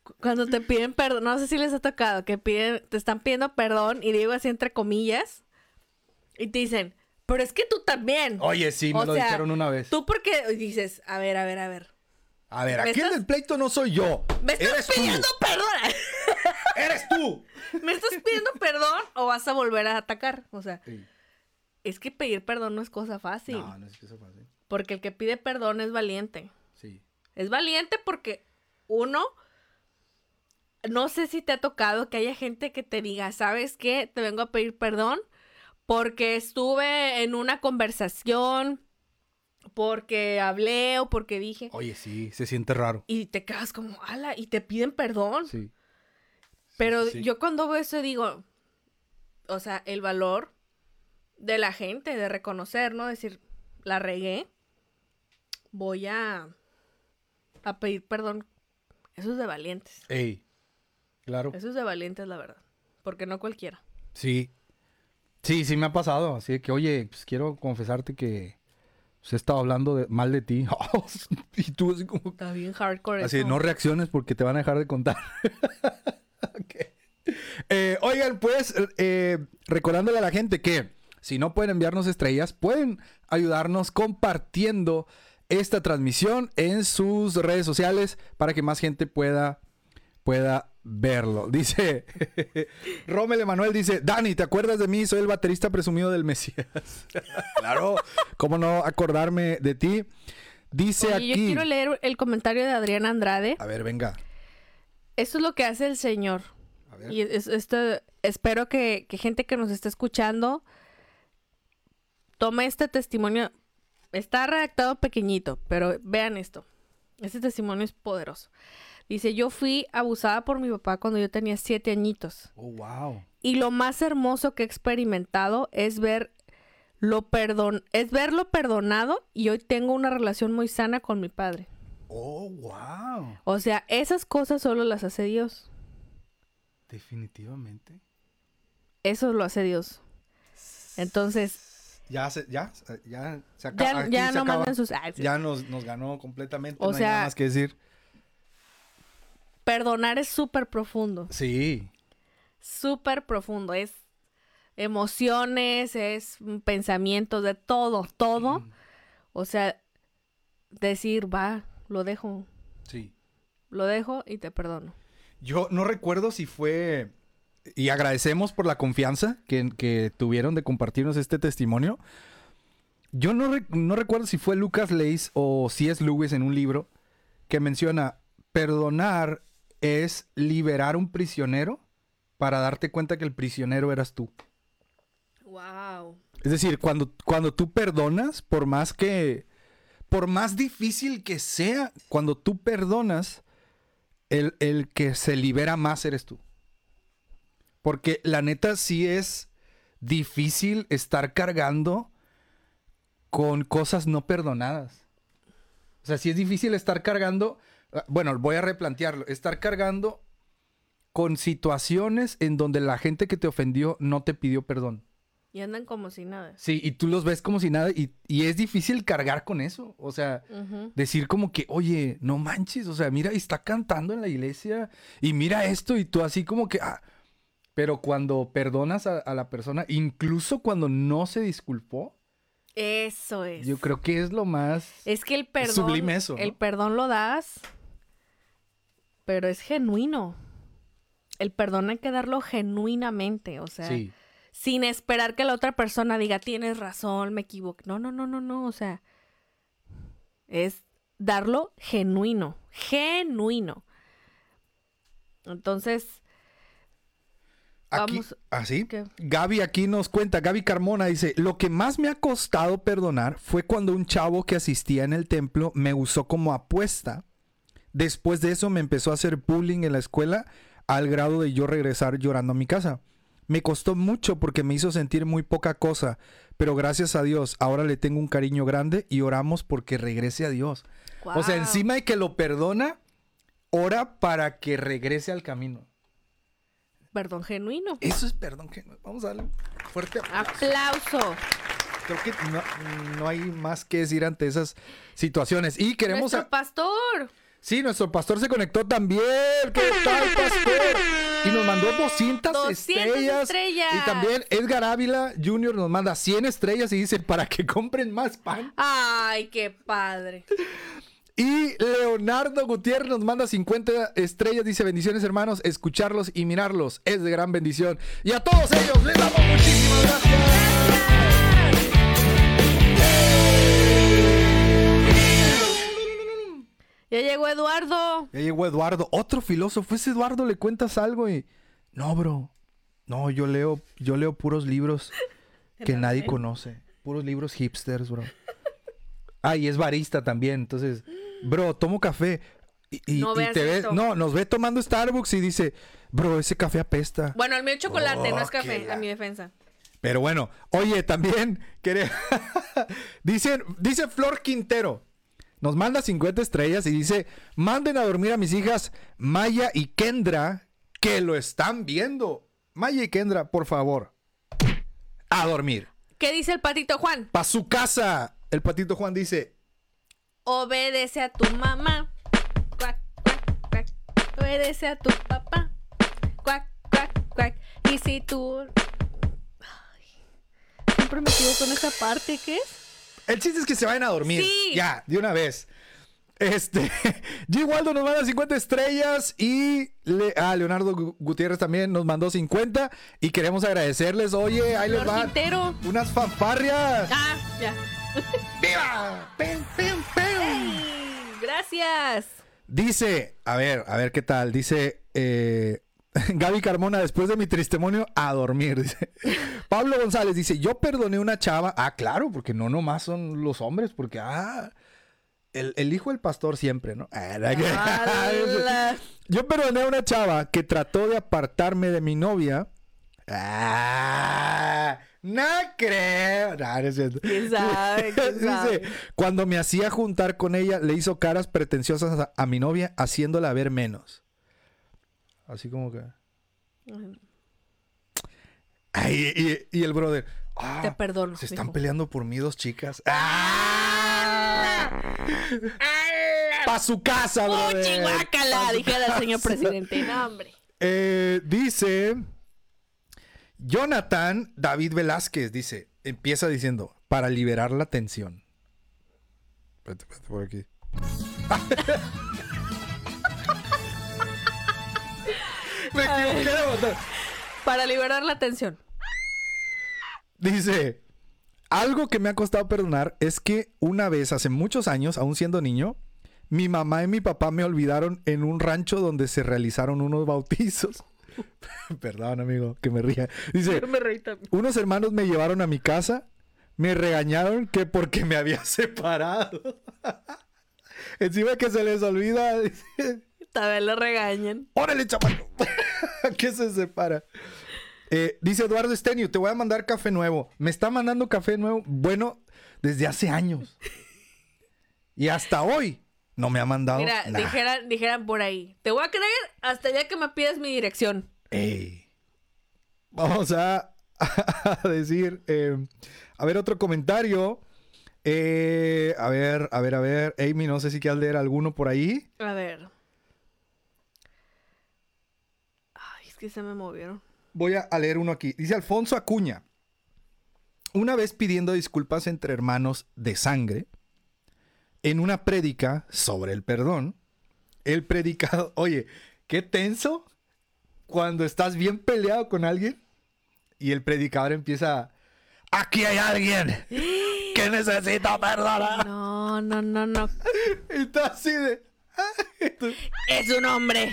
cu- cuando te piden perdón, no sé si les ha tocado, que piden, te están pidiendo perdón y digo así entre comillas, y te dicen, pero es que tú también. Oye, sí, me O lo sea, dijeron una vez. Tú porque dices, a ver, a ver, a ver. A ver, ¿Me aquí el estás- del pleito no soy yo. ¿Me estás Eres pidiendo tú. perdón? Eres tú. ¿Me estás pidiendo perdón o vas a volver a atacar? O sea, Sí. es que pedir perdón no es cosa fácil. No, no es eso fácil. Porque el que pide perdón es valiente. Sí. Es valiente porque uno, no sé si te ha tocado que haya gente que te diga, ¿sabes qué? Te vengo a pedir perdón porque estuve en una conversación, porque hablé o porque dije. Oye, sí, se siente raro. Y te quedas como, ala, y te piden perdón. Sí. Pero sí, yo cuando veo eso digo, o sea, el valor de la gente, de reconocer, ¿no? Decir, la regué, voy a, a pedir perdón. Eso es de valientes. Ey. Claro. Eso es de valientes, la verdad. Porque no cualquiera. Sí. Sí, sí me ha pasado. Así que, oye, pues quiero confesarte que se estaba hablando de- mal de ti. y tú así como... Está bien hardcore. Así, eso. no reacciones porque te van a dejar de contar. Ok. Eh, oigan, pues, eh, recordándole a la gente que si no pueden enviarnos estrellas, pueden ayudarnos compartiendo esta transmisión en sus redes sociales para que más gente pueda, pueda verlo. Dice, Rommel Emanuel dice, Dani, ¿te acuerdas de mí? Soy el baterista presumido del Mesías. claro, ¿cómo no acordarme de ti? Dice Oye, aquí... yo quiero leer el comentario de Adrián Andrade. A ver, venga. Eso es lo que hace el Señor. A ver. Y es- esto, espero que, que gente que nos esté escuchando tome este testimonio. Está redactado pequeñito, pero vean esto. Este testimonio es poderoso. Dice, yo fui abusada por mi papá cuando yo tenía siete añitos. Oh, wow. Y lo más hermoso que he experimentado es ver lo perdon es verlo perdonado y hoy tengo una relación muy sana con mi padre. Oh, wow. O sea, esas cosas solo las hace Dios. Definitivamente. Eso lo hace Dios. Entonces, Ya se, ya, ya se acaba. ya, ya se no acaba. manden sus... ah, sí. Ya nos, nos ganó completamente. O no hay nada sea- más que decir. Perdonar es súper profundo. Sí. Súper profundo. Es emociones, es mm, pensamientos, de todo, todo. O sea, decir, va, lo dejo, Sí. lo dejo y te perdono. Yo no recuerdo si fue. Y agradecemos por la confianza que, que tuvieron de compartirnos este testimonio. Yo no, re- no recuerdo si fue Lucas Leis o C.S. Lewis en un libro que menciona: perdonar es liberar un prisionero para darte cuenta que el prisionero eras tú. Wow. Es decir, cuando, cuando tú perdonas, por más que, por más difícil que sea, cuando tú perdonas, el, el que se libera más eres tú. Porque la neta sí es difícil estar cargando con cosas no perdonadas. O sea, sí es difícil estar cargando, ah, bueno, voy a replantearlo, estar cargando con situaciones en donde la gente que te ofendió no te pidió perdón. Y andan como si nada. Sí, y tú los ves como si nada y, y es difícil cargar con eso. O sea, decir como que, oye, no manches, o sea, mira, está cantando en la iglesia y mira esto y tú así como que, ah. Pero cuando perdonas a, a la persona, incluso cuando no se disculpó, Eso es. yo creo que es lo más... Es que el perdón. sublime eso, ¿no? El perdón lo das, pero es genuino. El perdón hay que darlo genuinamente, o sea, sí, sin esperar que la otra persona diga, tienes razón, me equivoqué. No, no, no, no, no, o sea, es darlo genuino, genuino. Entonces, aquí, vamos- así. ¿qué? Gaby aquí nos cuenta, Gaby Carmona dice, lo que más me ha costado perdonar fue cuando un chavo que asistía en el templo me usó como apuesta. Después de eso me empezó a hacer bullying en la escuela al grado de yo regresar llorando a mi casa. Me costó mucho porque me hizo sentir muy poca cosa, pero gracias a Dios ahora le tengo un cariño grande y oramos porque regrese a Dios. O sea, encima de que lo perdona, ora para que regrese al camino. Perdón genuino. Eso es perdón que vamos a darle un fuerte aplauso. Aplauso. Creo que no, no hay más que decir ante esas situaciones. Y queremos... Nuestro a- pastor. Sí, nuestro pastor se conectó también. ¿Qué tal, pastor? Y nos mandó 200, 200 estrellas. estrellas. Y también Edgar Ávila Jr. nos manda 100 estrellas y dice para que compren más pan. Ay, qué padre. Y Leonardo Gutiérrez nos manda 50 estrellas. Dice bendiciones hermanos. Escucharlos y mirarlos es de gran bendición. Y a todos ellos les damos muchísimas gracias. Ya llegó Eduardo. Ya llegó Eduardo, otro filósofo. Ese Eduardo le cuentas algo y. No, bro. No, yo leo, yo leo puros libros que nadie conoce. Puros libros hipsters, bro. Ah, y es barista también. Entonces, bro, tomo café. Y, y- No y veas te ves, no, nos ve tomando Starbucks y dice, bro, ese café apesta. Bueno, el mío es chocolate, no es café, la- a mi defensa. Pero bueno, oye, también quere- Dicen, dice Flor Quintero. Nos manda 50 estrellas y dice, manden a dormir a mis hijas Maya y Kendra, que lo están viendo. Maya y Kendra, por favor. A dormir. ¿Qué dice el patito Juan? Pa' su casa. El patito Juan dice, Obedece a tu mamá. Cuac, cuac, cuac. Obedece a tu papá. Cuac, cuac, cuac. Y si tú. Ay, siempre me equivoco en esa parte, ¿qué es? El chiste es que se vayan a dormir. Sí. Ya, de una vez. Este, G. Waldo nos manda 50 estrellas y le, ah, Leonardo Gu- Gutiérrez también nos mandó 50 y queremos agradecerles. Oye, ahí les va unas fanfarrias. Ah, ya. ¡Viva! ¡Pim, pim, pim! Gracias. Dice, a ver, a ver qué tal. Dice eh, Gaby Carmona, después de mi testimonio, a dormir. Dice. Pablo González dice, yo perdoné una chava. Ah, claro, porque no nomás son los hombres, porque, ah, el, el hijo del pastor siempre, ¿no? Ah, yo perdoné a una chava que trató de apartarme de mi novia. Ah, no creo. No, no es cierto. ¿Quién sabe? ¿Quién sabe? Dice, cuando me hacía juntar con ella, le hizo caras pretenciosas a, a mi novia, haciéndola ver menos. Así como que. Ay, y, y el brother. ah, Te perdono, Se están mijo. peleando por mí dos chicas. ¡Ah! Pa' su casa, brother. Dijera el señor presidente. No, hombre. Eh, dice Jonathan David Velázquez, dice, empieza diciendo, para liberar la tensión. Espérate, espérate, por aquí. Me equivoqué de botón. Para liberar la tensión. Dice, algo que me ha costado perdonar es que una vez, hace muchos años, aún siendo niño, mi mamá y mi papá me olvidaron en un rancho donde se realizaron unos bautizos. Perdón, amigo, que me ría. Dice, me reí también. unos hermanos me llevaron a mi casa, me regañaron que porque me había separado. Encima que se les olvida, dice, Vez lo regañan. órale, chamaco, que se separa. Eh, dice Eduardo Estenio, te voy a mandar café nuevo. Me está mandando café nuevo, bueno, desde hace años. Y hasta hoy No me ha mandado Mira, nada. dijeran, dijeran por ahí. Te voy a creer hasta ya que me pidas mi dirección. Ey. Vamos a, a decir. eh, a ver, otro comentario. Eh, a ver, a ver, a ver. Amy, no sé si quieres leer alguno por ahí. A ver. Ay, es que se me movieron. Voy a, leer uno aquí. Dice Alfonso Acuña. Una vez pidiendo disculpas entre hermanos de sangre, en una prédica sobre el perdón, el predicado, oye, qué tenso cuando estás bien peleado con alguien y el predicador empieza, aquí hay alguien que necesita perdonar. No, no, no, no. Y está así de... Es un hombre.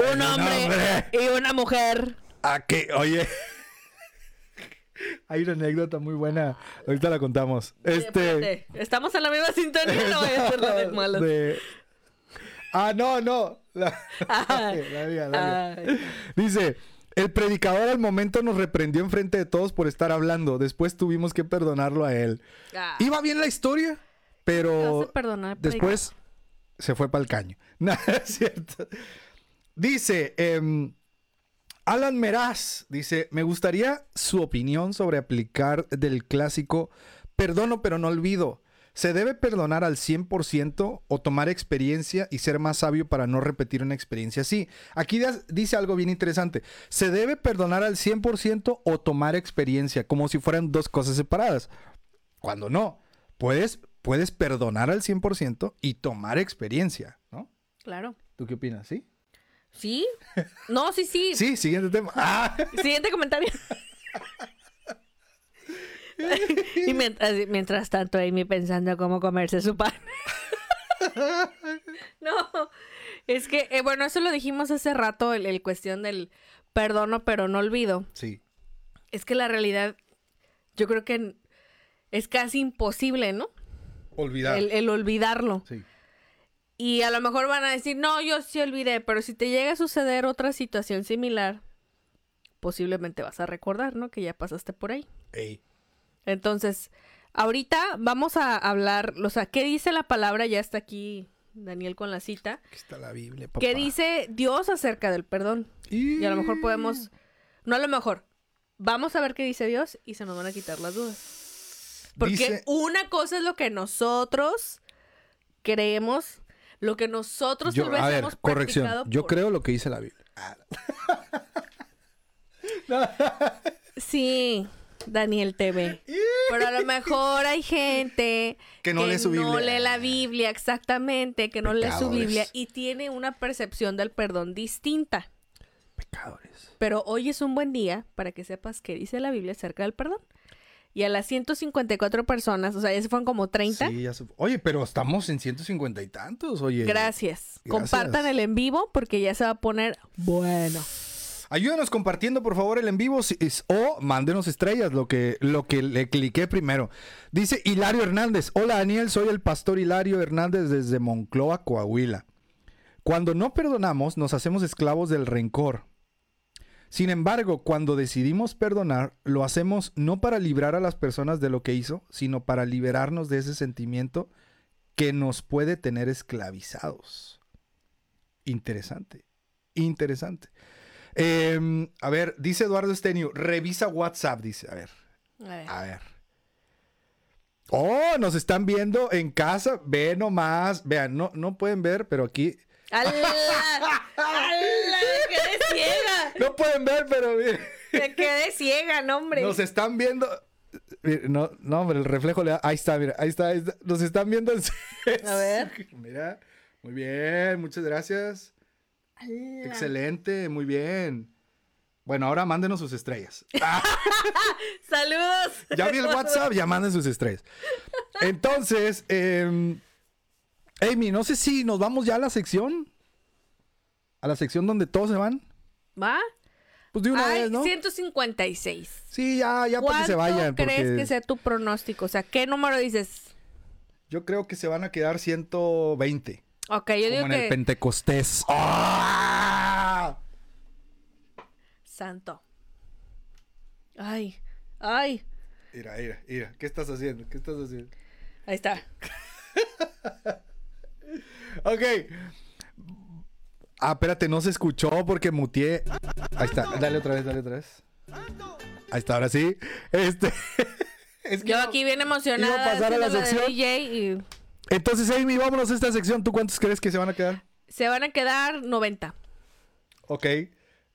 Un hombre, hombre. y una mujer. Aquí, oye. Hay una anécdota muy buena. Ahorita la contamos. Este. Espérate, Estamos en la misma sintonía, no voy a hacer la de malas. de- Ah, no, no. La, Ay. la mía, la mía. Ay. Dice, el predicador al momento nos reprendió enfrente de todos por estar hablando. Después tuvimos que perdonarlo a él. Ah, Iba bien la historia, pero a perdonar, después se fue para el caño. No, es cierto. Dice, em, Alan Meraz, dice, me gustaría su opinión sobre aplicar del clásico perdono pero no olvido. ¿Se debe perdonar al 100% o tomar experiencia y ser más sabio para no repetir una experiencia así? Aquí dice algo bien interesante. ¿Se debe perdonar al 100% o tomar experiencia? Como si fueran dos cosas separadas. Cuando no, puedes, puedes perdonar al 100% y tomar experiencia, ¿no? Claro. ¿Tú qué opinas? ¿Sí? ¿Sí? No, sí, sí. Sí, siguiente tema. Ah, Siguiente comentario. y mientras, mientras tanto, Amy pensando cómo comerse su pan. no, es que, eh, bueno, eso lo dijimos hace rato, el, el cuestión del perdono pero no olvido. sí. Es que la realidad, yo creo que es casi imposible, ¿no? Olvidar. El, el olvidarlo. Sí. Y a lo mejor van a decir, no, yo sí olvidé, pero si te llega a suceder otra situación similar, posiblemente vas a recordar, ¿no? Que ya pasaste por ahí. Ey. Entonces, ahorita vamos a hablar, o sea, ¿qué dice la palabra? Ya está aquí Daniel con la cita. Aquí está la Biblia, papá. ¿Qué dice Dios acerca del perdón? Y a lo mejor podemos, no a lo mejor, vamos a ver qué dice Dios y se nos van a quitar las dudas. Porque Dice- una cosa es lo que nosotros creemos, lo que nosotros Yo, tal vez a ver, hemos corrección. practicado Yo creo lo que dice la Biblia. Ah, Sí, Daniel TV. Pero a lo mejor hay gente Que no lee su no lee la Biblia, exactamente, que no lee su. Biblia y tiene una percepción del perdón distinta. Pecadores. Pero hoy es un buen día para que sepas qué dice la Biblia acerca del perdón. Y a las 154 personas, o sea, ya se fueron como 30. Sí, ya se- Oye, pero estamos en 150 y tantos, oye. Gracias. Gracias. Compartan el en vivo porque ya se va a poner bueno. Ayúdenos compartiendo, por favor, el en vivo si- es- o mándenos estrellas, lo que, lo que le cliqué primero. Dice Hilario Hernández. Hola, Daniel, soy el pastor Hilario Hernández desde Moncloa, Coahuila. Cuando no perdonamos, nos hacemos esclavos del rencor. Sin embargo, cuando decidimos perdonar, lo hacemos no para librar a las personas de lo que hizo, sino para liberarnos de ese sentimiento que nos puede tener esclavizados. Interesante, interesante. Em, a ver, dice Eduardo Estenio, revisa WhatsApp, dice. A ver, A ver. a ver. Oh, nos están viendo en casa. Ve nomás. Vean, no, no pueden ver, pero aquí. ¡Ala! ¡Ala! ¡Me quedé ciega! No pueden ver, pero miren, Me quedé ciega, no, hombre. nos están viendo. No, no, hombre, el reflejo le da. Ahí está, mira, ahí está, ahí está. Nos están viendo. en- A ver. Mira, muy bien, muchas gracias. ¡Ala! Excelente, muy bien. Bueno, ahora mándenos sus estrellas. ¡Saludos! Ya vi el WhatsApp, ya manden sus estrellas. Entonces, eh, Amy, no sé si nos vamos ya a la sección. A la sección donde todos se van. ¿Va? Pues de una Ay, vez, ¿no? 156. Sí, ya, ya para que se ¿Cuánto vayan. crees porque que sea tu pronóstico? O sea, ¿qué número dices? Yo creo que se van a quedar 120. Ok, yo digo como en el que... Pentecostés. ¡Ah! Santo. Ay, ay. Mira, mira, mira. ¿Qué estás haciendo? ¿Qué estás haciendo? Ahí está. ok. Ah, espérate, no se escuchó porque muteé. Ahí está. Dale otra vez, dale otra vez. Ahí está, ahora sí. Este. es que Yo aquí bien emocionada. Iba a pasar a la sección. DJ y... Entonces, Amy, vámonos a esta sección. ¿Tú cuántos crees que se van a quedar? Se van a quedar 90. Ok.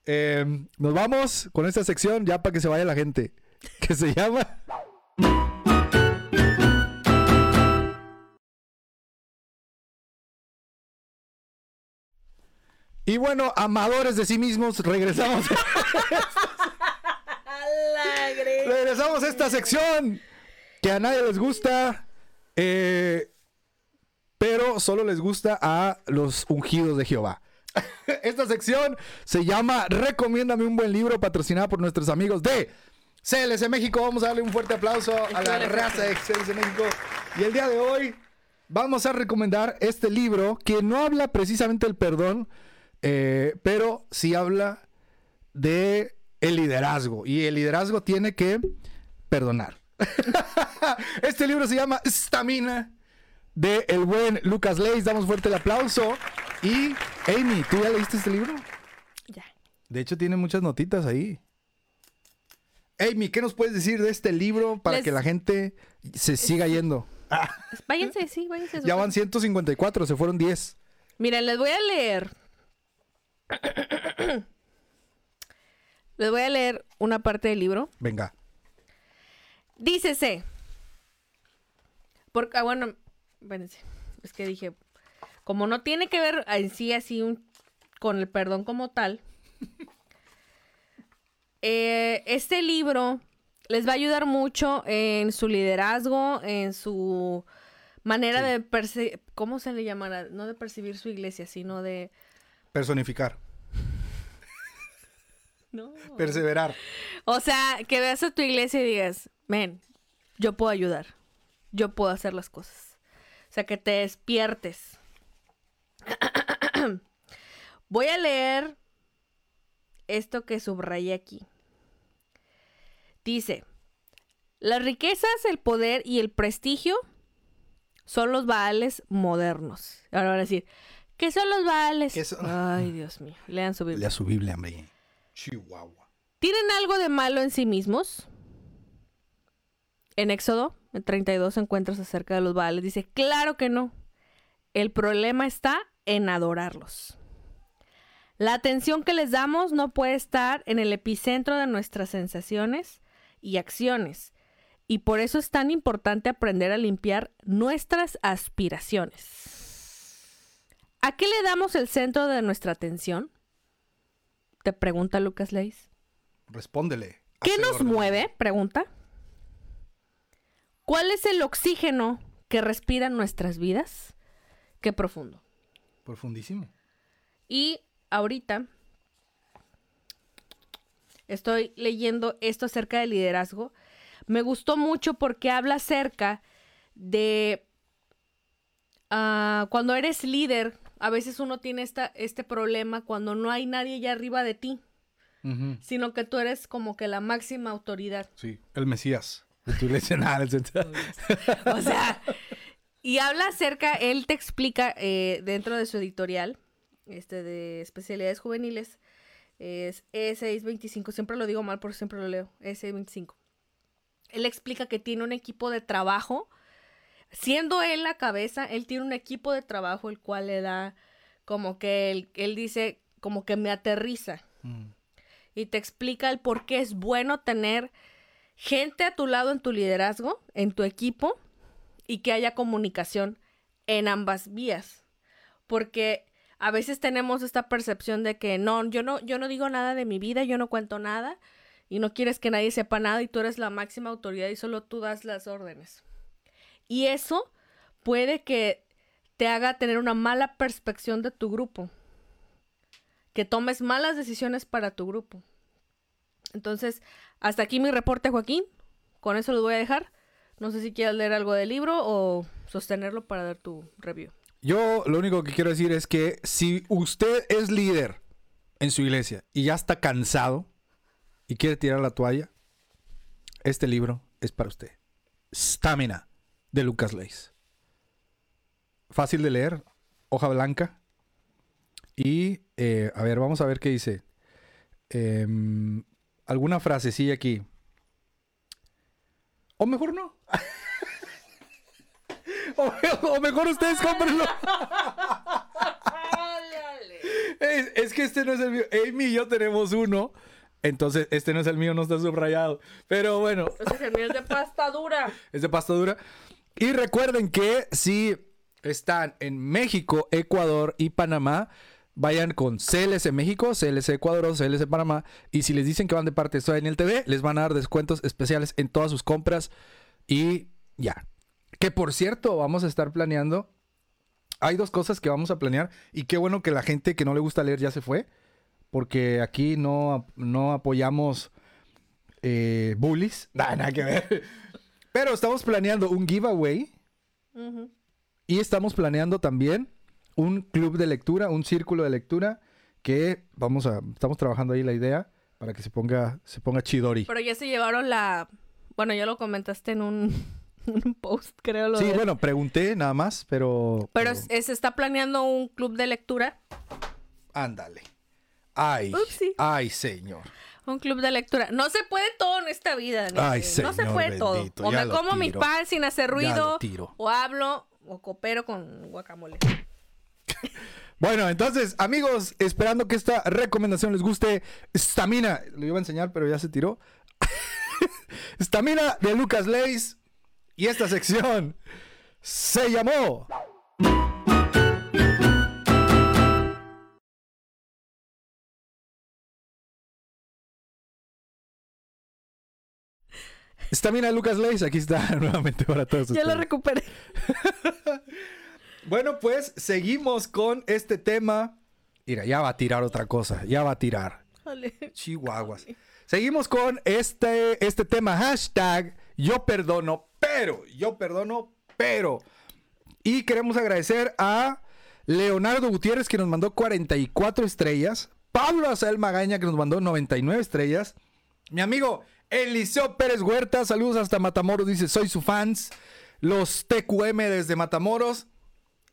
Em, nos vamos con esta sección ya para que se vaya la gente. Que se llama. Y bueno, amadores de sí mismos, regresamos. regresamos a esta sección que a nadie les gusta, eh, pero solo les gusta a los ungidos de Jehová. Esta sección se llama Recomiéndame un buen libro, patrocinada por nuestros amigos de CLC México. Vamos a darle un fuerte aplauso a la raza de CLC México. Y el día de hoy vamos a recomendar este libro que no habla precisamente del perdón, eh, pero sí habla de el liderazgo. Y el liderazgo tiene que perdonar. este libro se llama Stamina de el buen Lucas Leis. Damos fuerte el aplauso. Y Amy, ¿tú ya leíste este libro? Ya. De hecho, tiene muchas notitas ahí. Amy, ¿qué nos puedes decir de este libro para que la gente se siga yendo? Váyanse, sí, váyanse. Ya van 154, se fueron 10. Miren, les voy a leer. les voy a leer una parte del libro. Venga. Dícese. Porque, ah, bueno, espérense. Es que dije, como no tiene que ver en sí así un, con el perdón como tal, eh, este libro les va a ayudar mucho en su liderazgo, en su manera de percibir, ¿cómo se le llamará? No de percibir su iglesia, sino de... Personificar. no. Perseverar. O sea, que veas a tu iglesia y digas, men, yo puedo ayudar, yo puedo hacer las cosas. O sea, que te despiertes. Voy a leer esto que subrayé aquí. Dice, las riquezas, el poder y el prestigio son los baales modernos. Ahora van a decir, ¿qué son los baales? Ay, Dios mío. Lean su Biblia. Lea su Biblia, hombre. Chihuahua. ¿Tienen algo de malo en sí mismos? En Éxodo, en 32 encuentros acerca de los baales, dice, claro que no. El problema está en adorarlos. La atención que les damos no puede estar en el epicentro de nuestras sensaciones y acciones, y por eso es tan importante aprender a limpiar nuestras aspiraciones. ¿A qué le damos el centro de nuestra atención? Te pregunta Lucas Leis. Respóndele. ¿Qué nos mueve? Pregunta. ¿Cuál es el oxígeno que respiran nuestras vidas? Qué profundo. Profundísimo. Y ahorita estoy leyendo esto acerca del liderazgo. Me gustó mucho porque habla acerca de ah, cuando eres líder, a veces uno tiene esta, este problema cuando no hay nadie allá arriba de ti, sino que tú eres como que la máxima autoridad. Sí, el Mesías o sea, y habla acerca, él te explica eh, dentro de su editorial, este de especialidades juveniles, es E625, siempre lo digo mal porque siempre lo leo, E625. Él explica que tiene un equipo de trabajo, siendo él la cabeza, él tiene un equipo de trabajo el cual le da como que él, él dice, como que me aterriza. Mm. Y te explica el por qué es bueno tener gente a tu lado en tu liderazgo, en tu equipo, y que haya comunicación en ambas vías. Porque a veces tenemos esta percepción de que no, yo no, yo no digo nada de mi vida, yo no cuento nada y no quieres que nadie sepa nada y tú eres la máxima autoridad y solo tú das las órdenes. Y eso puede que te haga tener una mala perspección de tu grupo, que tomes malas decisiones para tu grupo. Entonces, hasta aquí mi reporte, Joaquín. Con eso lo voy a dejar. No sé si quieres leer algo del libro o sostenerlo para dar tu review. Yo lo único que quiero decir es que si usted es líder en su iglesia y ya está cansado y quiere tirar la toalla, este libro es para usted. Stamina de Lucas Leis. Fácil de leer, hoja blanca. Y, eh, a ver, vamos a ver qué dice. Em, alguna frasecilla aquí. O mejor no. o, o mejor ustedes cómprenlo. Es, es que este no es el mío. Amy y yo tenemos uno. Entonces, este no es el mío, no está subrayado. Pero bueno, Ese es el mío es de pasta dura. es de pasta dura. Y recuerden que si están en México, Ecuador y Panamá, vayan con CLC México, CLC Ecuador CLC Panamá. Y si les dicen que van de parte de en el TV, les van a dar descuentos especiales en todas sus compras. Y ya. Que por cierto, vamos a estar planeando. Hay dos cosas que vamos a planear. Y qué bueno que la gente que no le gusta leer ya se fue. Porque aquí no, no apoyamos eh, bullies. Nada, nada que ver. Pero estamos planeando un giveaway. Y estamos planeando también un club de lectura, un círculo de lectura. Que vamos a. Estamos trabajando ahí la idea para que se ponga, se ponga chidori. Pero ya se llevaron la... Bueno, ya lo comentaste en un, post, creo. Lo Sí, de- bueno, pregunté nada más, pero. Pero es- se está planeando un club de lectura. Ándale. Ay. Upsi. Ay, señor. Un club de lectura. No se puede todo en esta vida. Ay, no se señor puede bendito, todo. O me como mi pan sin hacer ruido. O hablo o coopero con guacamole. Bueno, entonces, amigos, esperando que esta recomendación les guste, Stamina, lo iba a enseñar, pero ya se tiró. Stamina de Lucas Leis. Y esta sección se llamó. Stamina de Lucas Leis, aquí está nuevamente para todos ya lo recuperé. Bueno, pues seguimos con este tema. Mira, ya va a tirar otra cosa, ya va a tirar. Chihuahuas. Seguimos con este, este tema, hashtag yo perdono, pero, yo perdono, pero. Y queremos agradecer a Leonardo Gutiérrez que nos mandó 44 estrellas, Pablo Azael Magaña que nos mandó 99 estrellas, mi amigo Eliseo Pérez Huerta, saludos hasta Matamoros, dice soy su fans, los TQM desde Matamoros.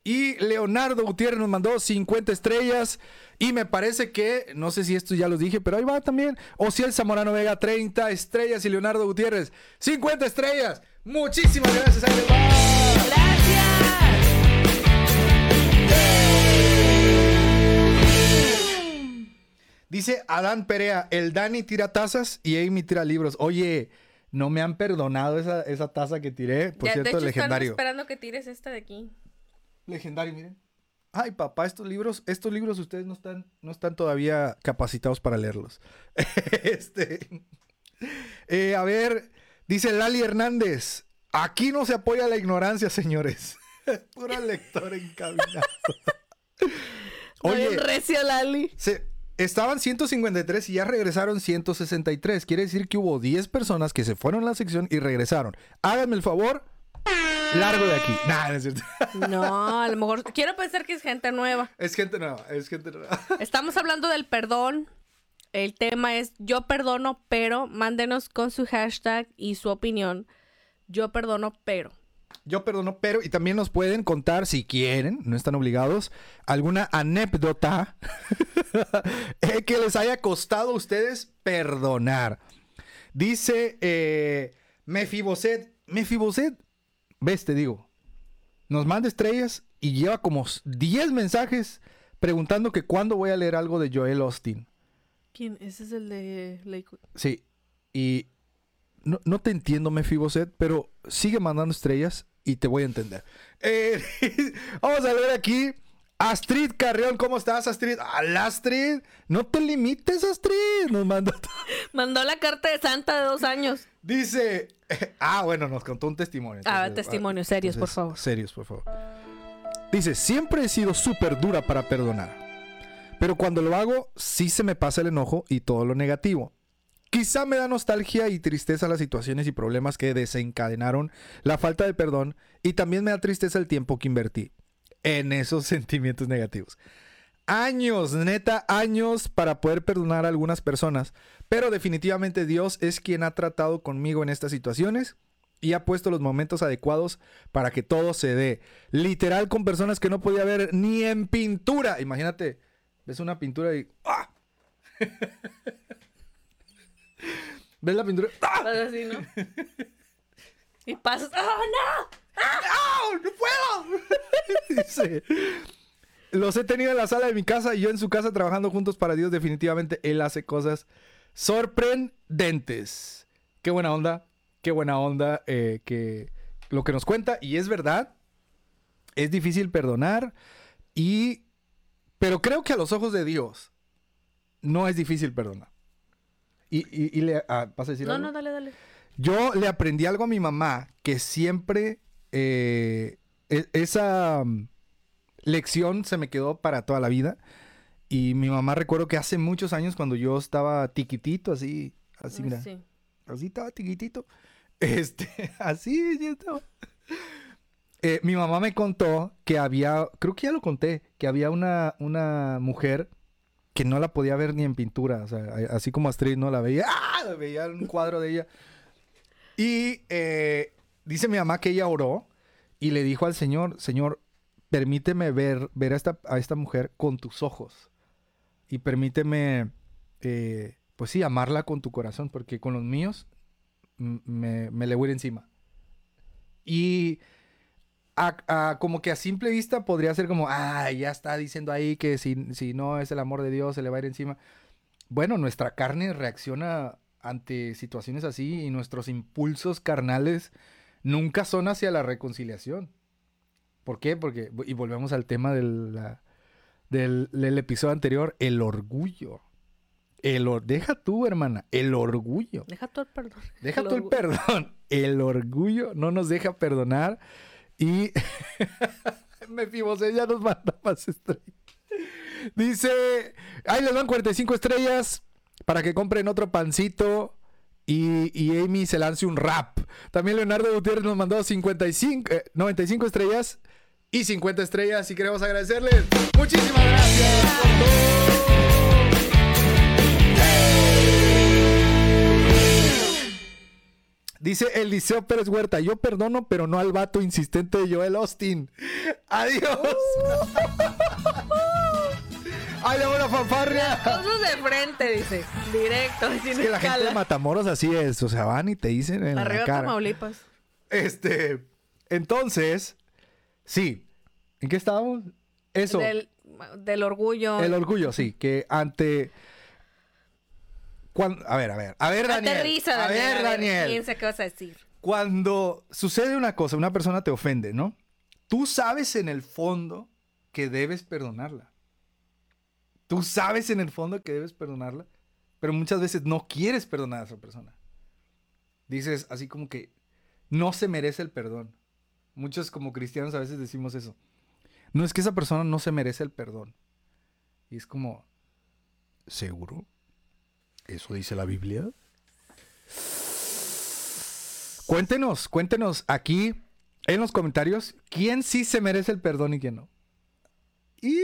Y Leonardo Gutiérrez nos mandó 50 estrellas. Y me parece que, no sé si esto ya los dije, pero ahí va también. O si el Zamorano Vega 30 estrellas y Leonardo Gutiérrez 50 estrellas. Muchísimas gracias, ahí. Dice Adán Perea, el Dani tira tazas y Amy tira libros. Oye, no me han perdonado esa, esa taza que tiré. Por Ya, de cierto, hecho, legendario. están esperando que tires esta de aquí. Legendario, miren. Ay, papá, estos libros, estos libros ustedes no están, no están todavía capacitados para leerlos. este. eh, a ver, dice Lali Hernández. Aquí no se apoya la ignorancia, señores. Puro lector encaminado. Oye, Oye, recio Lali. se, estaban 153 y ya regresaron 163. Quiere decir que hubo 10 personas que se fueron a la sección y regresaron. Háganme el favor. Largo de aquí. Nah, no es cierto. No, a lo mejor quiero pensar que es gente nueva. es gente nueva, es gente nueva. Estamos hablando del perdón. El tema es yo perdono, pero mándenos con su hashtag y su opinión. Yo perdono, pero. Yo perdono, pero y también nos pueden contar, si quieren, no están obligados, alguna anécdota eh, que les haya costado a ustedes perdonar. Dice eh, Mefiboset, Mefiboset, ves, te digo, nos manda estrellas y lleva como 10 mensajes preguntando que cuándo voy a leer algo de Joel Austin. ¿Quién? Ese es el de Lakewood. Sí, y no, no te entiendo, Mefiboset, pero sigue mandando estrellas y te voy a entender. Eh, vamos a ver aquí. Astrid Carrión, ¿cómo estás, Astrid? ¡Hola, Astrid! No te limites, Astrid. Nos mandó. Mandó la carta de Santa de dos años. Dice. Ah, bueno, nos contó un testimonio. Ah, testimonio, serios, por favor. Serios, por favor. Dice: Siempre he sido súper dura para perdonar. Pero cuando lo hago, sí se me pasa el enojo y todo lo negativo. Quizá me da nostalgia y tristeza las situaciones y problemas que desencadenaron la falta de perdón y también me da tristeza el tiempo que invertí en esos sentimientos negativos. Años, neta, años para poder perdonar a algunas personas, pero definitivamente Dios es quien ha tratado conmigo en estas situaciones y ha puesto los momentos adecuados para que todo se dé. Literal con personas que no podía ver ni en pintura. Imagínate, ves una pintura y ¡ah! ¿Ves la pintura? ¡Ah! Así, ¿no? y pasas, ¡oh, no! ¡No! ¡No puedo! Dice, los he tenido en la sala de mi casa y yo en su casa trabajando juntos para Dios. Definitivamente Él hace cosas sorprendentes. Qué buena onda, qué buena onda eh, que lo que nos cuenta. Y es verdad, es difícil perdonar y... Pero creo que a los ojos de Dios no es difícil perdonar. Y, y, y le... ah, ¿Vas a decir No, algo? no, dale, dale. Yo le aprendí algo a mi mamá que siempre eh, e- esa mm, lección se me quedó para toda la vida. Y mi mamá recuerdo que hace muchos años cuando yo estaba tiquitito, así, así, mira, Sí. así estaba tiquitito. Este, así yo estaba. Eh, mi mamá me contó que había, creo que ya lo conté, que había una, una mujer que no la podía ver ni en pintura, así como Astrid no la veía, ¡ah! Veía un cuadro de ella. Y eh, dice mi mamá que ella oró y le dijo al Señor, Señor, permíteme ver, ver a, esta, a esta mujer con tus ojos y permíteme, eh, pues sí, amarla con tu corazón, porque con los míos me, me le voy encima. Y a- a- como que a simple vista podría ser como, ah, ya está diciendo ahí que si, si no es el amor de Dios se le va a ir encima. Bueno, nuestra carne reacciona ante situaciones así y nuestros impulsos carnales nunca son hacia la reconciliación. ¿Por qué? Porque, y volvemos al tema del, la- del, del episodio anterior, el orgullo. El, or- deja tú, hermana, el orgullo. Deja todo el perdón. Deja El tú el orgullo. perdón. El orgullo no nos deja perdonar. Y me fibosé, ya nos manda más estrellas. Dice, ahí les van 45 estrellas para que compren otro pancito. Y, y Amy se lance un rap. También Leonardo Gutiérrez nos mandó 55, eh, 95 estrellas y 50 estrellas. Y queremos agradecerles. Muchísimas gracias. por todo. Dice Eliseo Pérez Huerta, yo perdono, pero no al vato insistente de Joel Austin. Adiós. Ay, la buena fanfarria. Todos de frente, dice. Directo, sin Es que la gente de. Matamoros así es, o sea, van y te dicen en Arriba la cara. Tamaulipas. Este, entonces, sí. ¿En qué estábamos? Eso, Del, del orgullo. el orgullo, sí, que ante... A ver, a ver, a ver, Daniel. Aterriza, Daniel. A ver, Daniel. Piensa qué vas a decir. Cuando sucede una cosa, una persona te ofende, ¿no? Tú sabes en el fondo que debes perdonarla. Tú sabes en el fondo que debes perdonarla, pero muchas veces no quieres perdonar a esa persona. Dices así como que no se merece el perdón. Muchos como cristianos a veces decimos eso. No es que esa persona no se merece el perdón. Y es como, ¿seguro? ¿Eso dice la Biblia? Cuéntenos, cuéntenos aquí en los comentarios quién sí se merece el perdón y quién no. Y...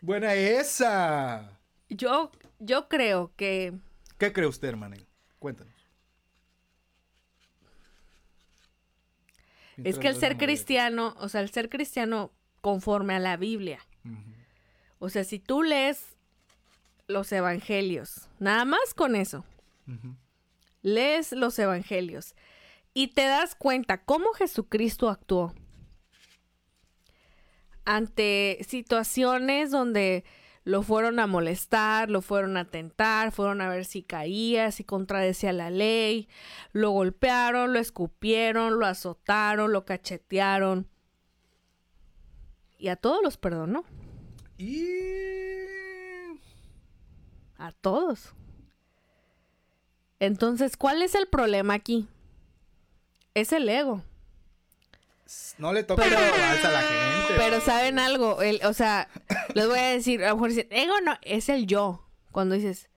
Buena esa. Yo, yo creo que ¿Qué cree usted, hermano? Cuéntanos. es que el ser cristiano, o sea, el ser cristiano conforme a la Biblia. O sea, si tú lees los evangelios, nada más con eso, lees los evangelios y te das cuenta cómo Jesucristo actuó ante situaciones donde lo fueron a molestar, lo fueron a tentar, fueron a ver si caía, si contradecía la ley, lo golpearon, lo escupieron, lo azotaron, lo cachetearon. Y a todos los perdonó, Y... a todos. Entonces, ¿cuál es el problema aquí? Es el ego. No le toca Pero- a la gente. Pero saben algo, el, o sea, les voy a decir, a lo mejor dicen, ego no, es el yo. Cuando dices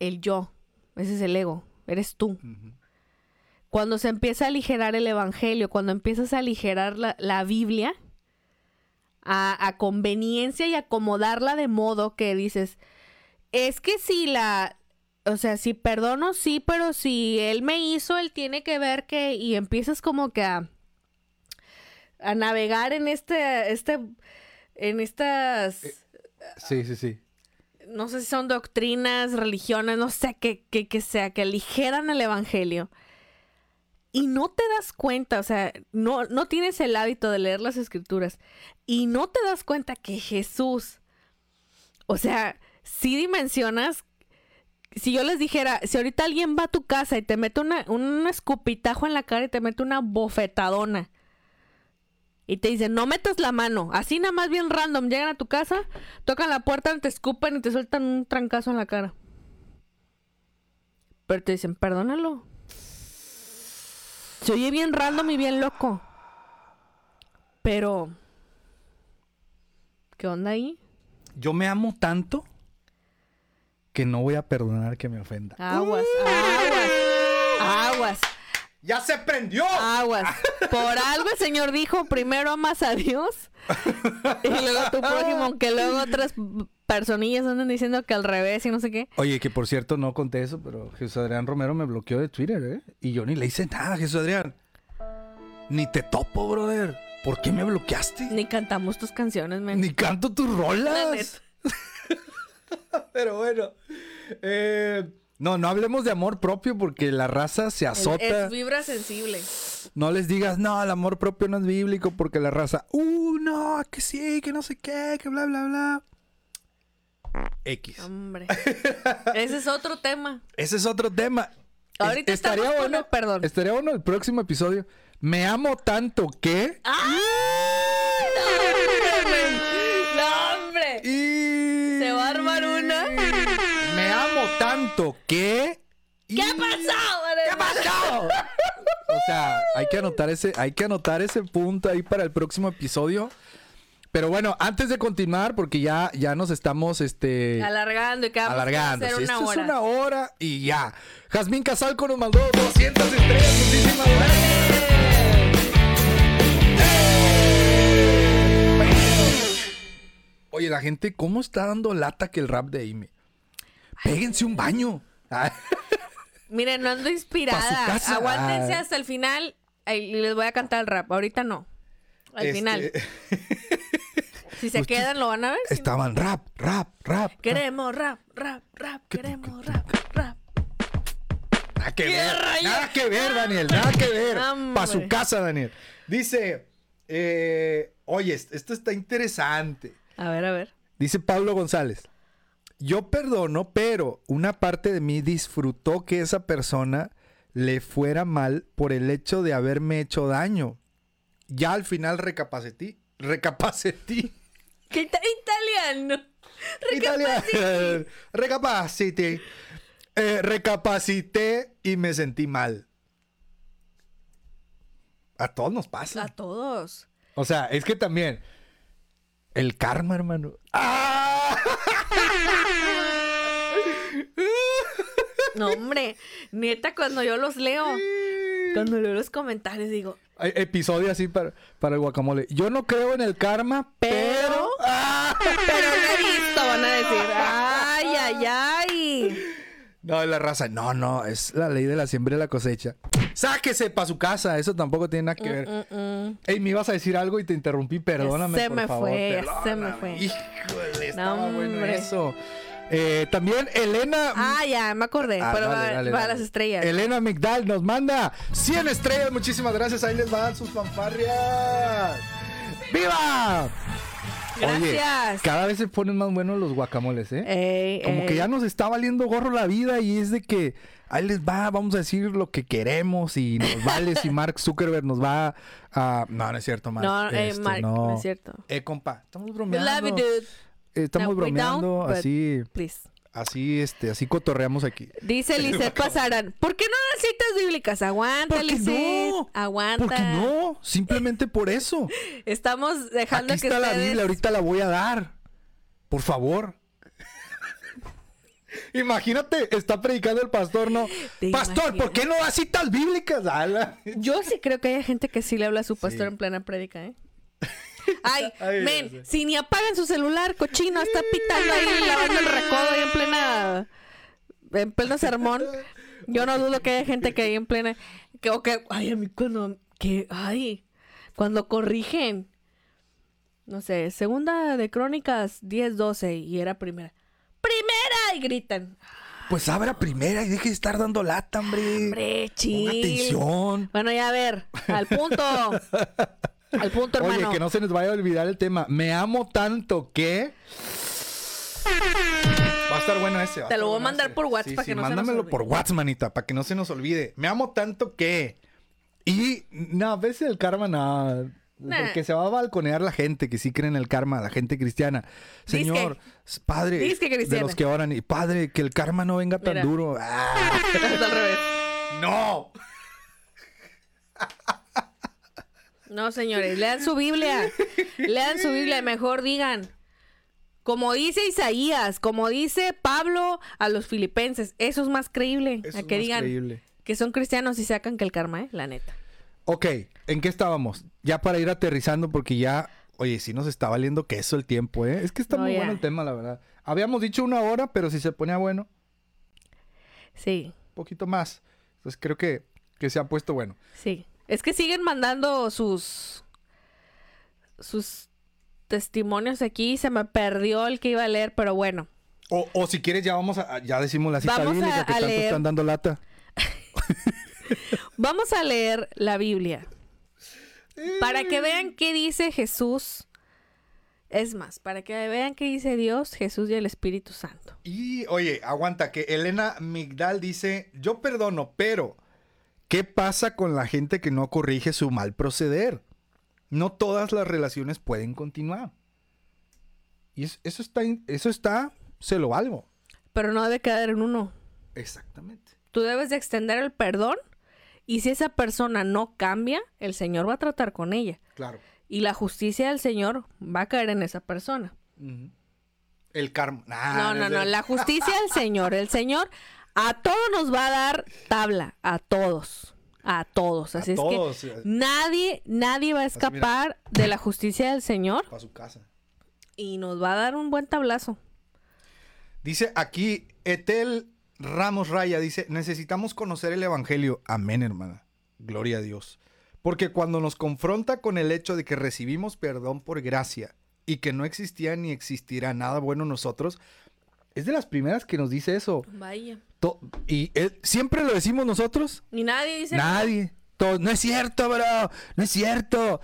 el yo, ese es el ego, eres tú. Cuando se empieza a aligerar el evangelio, cuando empiezas a aligerar la, la Biblia, a, a conveniencia y acomodarla de modo que dices, es que si la, o sea, si perdono, sí, pero si él me hizo, él tiene que ver que, y empiezas como que a, a navegar en este, este, en estas, Eh, Sí, sí, sí. no sé si son doctrinas, religiones, no sé qué, qué, qué sea, que aligeran el evangelio. Y no te das cuenta, o sea, no, no tienes el hábito de leer las escrituras. Y no te das cuenta que Jesús, o sea, si dimensionas, si yo les dijera, si ahorita alguien va a tu casa y te mete una, un escupitajo en la cara y te mete una bofetadona. Y te dicen, no metas la mano. Así nada más bien random. Llegan a tu casa, tocan la puerta, te escupen y te sueltan un trancazo en la cara. Pero te dicen, perdónalo. Se oye bien random y bien loco. Pero... ¿Qué onda ahí? Yo me amo tanto que no voy a perdonar que me ofenda. Aguas, aguas, aguas, ¡Ya se prendió! aguas. Por algo el Señor dijo, primero amas a Dios y luego a tu prójimo, aunque luego otras personillas andan diciendo que al revés y no sé qué. Oye, que por cierto no conté eso, pero Jesús Adrián Romero me bloqueó de Twitter, ¿eh? Y yo ni le hice nada, Jesús Adrián. Ni te topo, brother. ¿Por qué me bloqueaste? Ni cantamos tus canciones, men. Ni canto tus La rolas. Pero bueno. eh, no, no hablemos de amor propio porque la raza se azota. Es vibra sensible. No les digas, no, el amor propio no es bíblico porque la raza, uh, no, que sí, que no sé qué, que bla, bla, bla. X. Hombre. Ese es otro tema. Ese es otro tema. Ahorita Es- estaría bueno, el perdón. Estaría bueno el próximo episodio. Me amo tanto que. ¡Ay! ¡No, hombre, men! ¡No, hombre! Y... ¿Se va a armar una? Me amo tanto que. ¿Qué pasó? ¿Qué pasó? O sea, hay que anotar ese, hay que anotar ese punto ahí para el próximo episodio. Pero bueno, antes de continuar, porque ya, ya nos estamos este, Alargando y que vamos a alargando. hacer una esto hora. es una hora y ya. Jazmín Casalco nos mandó 200 estrellas. Muchísimas gracias. Oye, la gente, ¿cómo está dando lata que el rap de Amy? Péguense un baño. Ah, Miren, no ando inspirada. Aguántense hasta el final y les voy a cantar el rap. Ahorita no. Al este, final. Si se ustedes quedan, lo van a ver. Si no- Estaban rap, rap, rap. Queremos rap, rap, rap. Queremos rap, rap. Nada que ¿Qué ver. rayos? Nada que ver, Daniel. Nada que ver. Para su casa, Daniel. Dice, eh, oye, est- esto está interesante. A ver, a ver. Dice Pablo González. Yo perdono, pero una parte de mí disfrutó que esa persona le fuera mal por el hecho de haberme hecho daño. Ya al final recapacité. Recapacité. ¿Qué ita- italiano? Italiano. Recapacité. Eh, recapacité y me sentí mal. A todos nos pasa. A todos. O sea, es que también. El karma, hermano. ¡Ah! No, hombre. Neta, cuando yo los leo, cuando leo los comentarios, digo, episodio así para, para el guacamole. Yo no creo en el karma, pero. Pero- ¡Ah! pero lo he visto, van a decir. Ay, ay, ay. No, la raza. No, no, es la ley de la siembra y la cosecha. Sáquese para su casa. Eso tampoco tiene nada que ver. Mm, mm. Ey, me ibas a decir algo y te interrumpí. Perdóname, Se por me favor. fue, se me fue. Híjole, estaba bueno hombre. eso. Eh, también Elena. Ah, ya, me acordé. Ah, pero dale, va, dale, va a las estrellas. Elena Migdal nos manda 100 estrellas. Muchísimas gracias. Ahí les van sus fanfarrias. ¡Viva! Oye, Gracias. cada vez se ponen más buenos los guacamoles, ¿eh? Ey, Como ey. que ya nos está valiendo gorro la vida y es de que ahí les va, vamos a decir lo que queremos y nos vale si Mark Zuckerberg nos va a... No, no es cierto, Mark. No, eh, Este, Mark, no. es cierto. Eh, compa, estamos bromeando. love you, dude. Estamos No, bromeando, así, Please. así, este, así cotorreamos aquí. Dice Lisette Pasarán. ¿Por qué no das citas bíblicas? Aguanta, ¿Por qué no? Aguanta. ¿Por qué no? Simplemente por eso. Estamos dejando Aquí que está la ustedes... Biblia, ahorita la voy a dar. Por favor. Imagínate, está predicando el pastor, ¿no? ¿Te Pastor, ¿por qué no da citas bíblicas? Ala. Yo sí creo que hay gente que sí le habla a su pastor en plena prédica, ¿eh? Ay, Ay, men, si ni apagan su celular, cochino, está pitando ahí, lavando el recodo ahí en plena en pleno sermón. Yo no dudo que haya gente que ahí en plena. Que, o que, ay, a mí cuando. Que, ay, cuando corrigen. No sé, segunda de Crónicas 10-12 y era primera. ¡Primera! Y gritan. Pues abra primera y deje de estar dando lata, hombre. Hombre, Ponga chill. atención. Bueno, ya a ver, al punto. al punto, hermano. Oye, que no se nos vaya a olvidar el tema. Me amo tanto que. Va a estar bueno ese. Te lo voy a mandar ese. por WhatsApp Sí, para sí, que no se nos mándamelo por WhatsApp, manita, para que no se nos olvide. Me amo tanto que. Y no, a veces el karma no. Nah. Porque se va a balconear la gente que sí cree en el karma, la gente cristiana. Disque. Señor, padre Disque de los que oran, y padre, que el karma no venga tan Mira. duro. Ah, al revés. no. No, señores, lean su Biblia. Lean su Biblia mejor digan. Como dice Isaías, como dice Pablo a los filipenses, eso es más creíble. Eso a es que más digan creíble. que son cristianos y sacan que el karma, ¿eh? La neta. Ok, ¿en qué estábamos? Ya para ir aterrizando, porque ya, oye, sí nos está valiendo queso el tiempo, ¿eh? Es que está No, muy ya. bueno el tema, la verdad. Habíamos dicho una hora, pero si se ponía bueno, Sí, un poquito más. Entonces creo que, que se ha puesto bueno. sí. Es que siguen mandando sus sus testimonios aquí. Se me perdió el que iba a leer, pero bueno. O, o si quieres, ya vamos a, ya decimos la cita Vamos bíblica a- que a tanto leer. están dando lata. Vamos a leer la Biblia. Para que vean qué dice Jesús. Es más, para que vean qué dice Dios, Jesús y el Espíritu Santo. Y, oye, aguanta, que Elena Migdal dice, yo perdono, pero, ¿qué pasa con la gente que no corrige su mal proceder? No todas las relaciones pueden continuar. Y es- eso está, eso está, se lo valgo. Pero no debe quedar en uno. Exactamente. Tú debes de extender el perdón y si esa persona no cambia, el Señor va a tratar con ella. Claro. Y la justicia del Señor va a caer en esa persona. El karma. Nah, no, no, no. de- La justicia del Señor. El Señor a todos nos va a dar tabla. A todos. A todos. A Así es todos. que nadie, nadie va a escapar de la justicia del Señor Para su casa. y nos va a dar un buen tablazo. Dice aquí, Etel Ramos Raya, dice, necesitamos conocer el Evangelio. Amén, hermana. Gloria a Dios. Porque cuando nos confronta con el hecho de que recibimos perdón por gracia y que no existía ni existirá nada bueno en nosotros, es de las primeras que nos dice eso. Vaya. Y él- siempre lo decimos nosotros. Ni nadie dice Nadie. Todos, no es cierto, bro. No es cierto.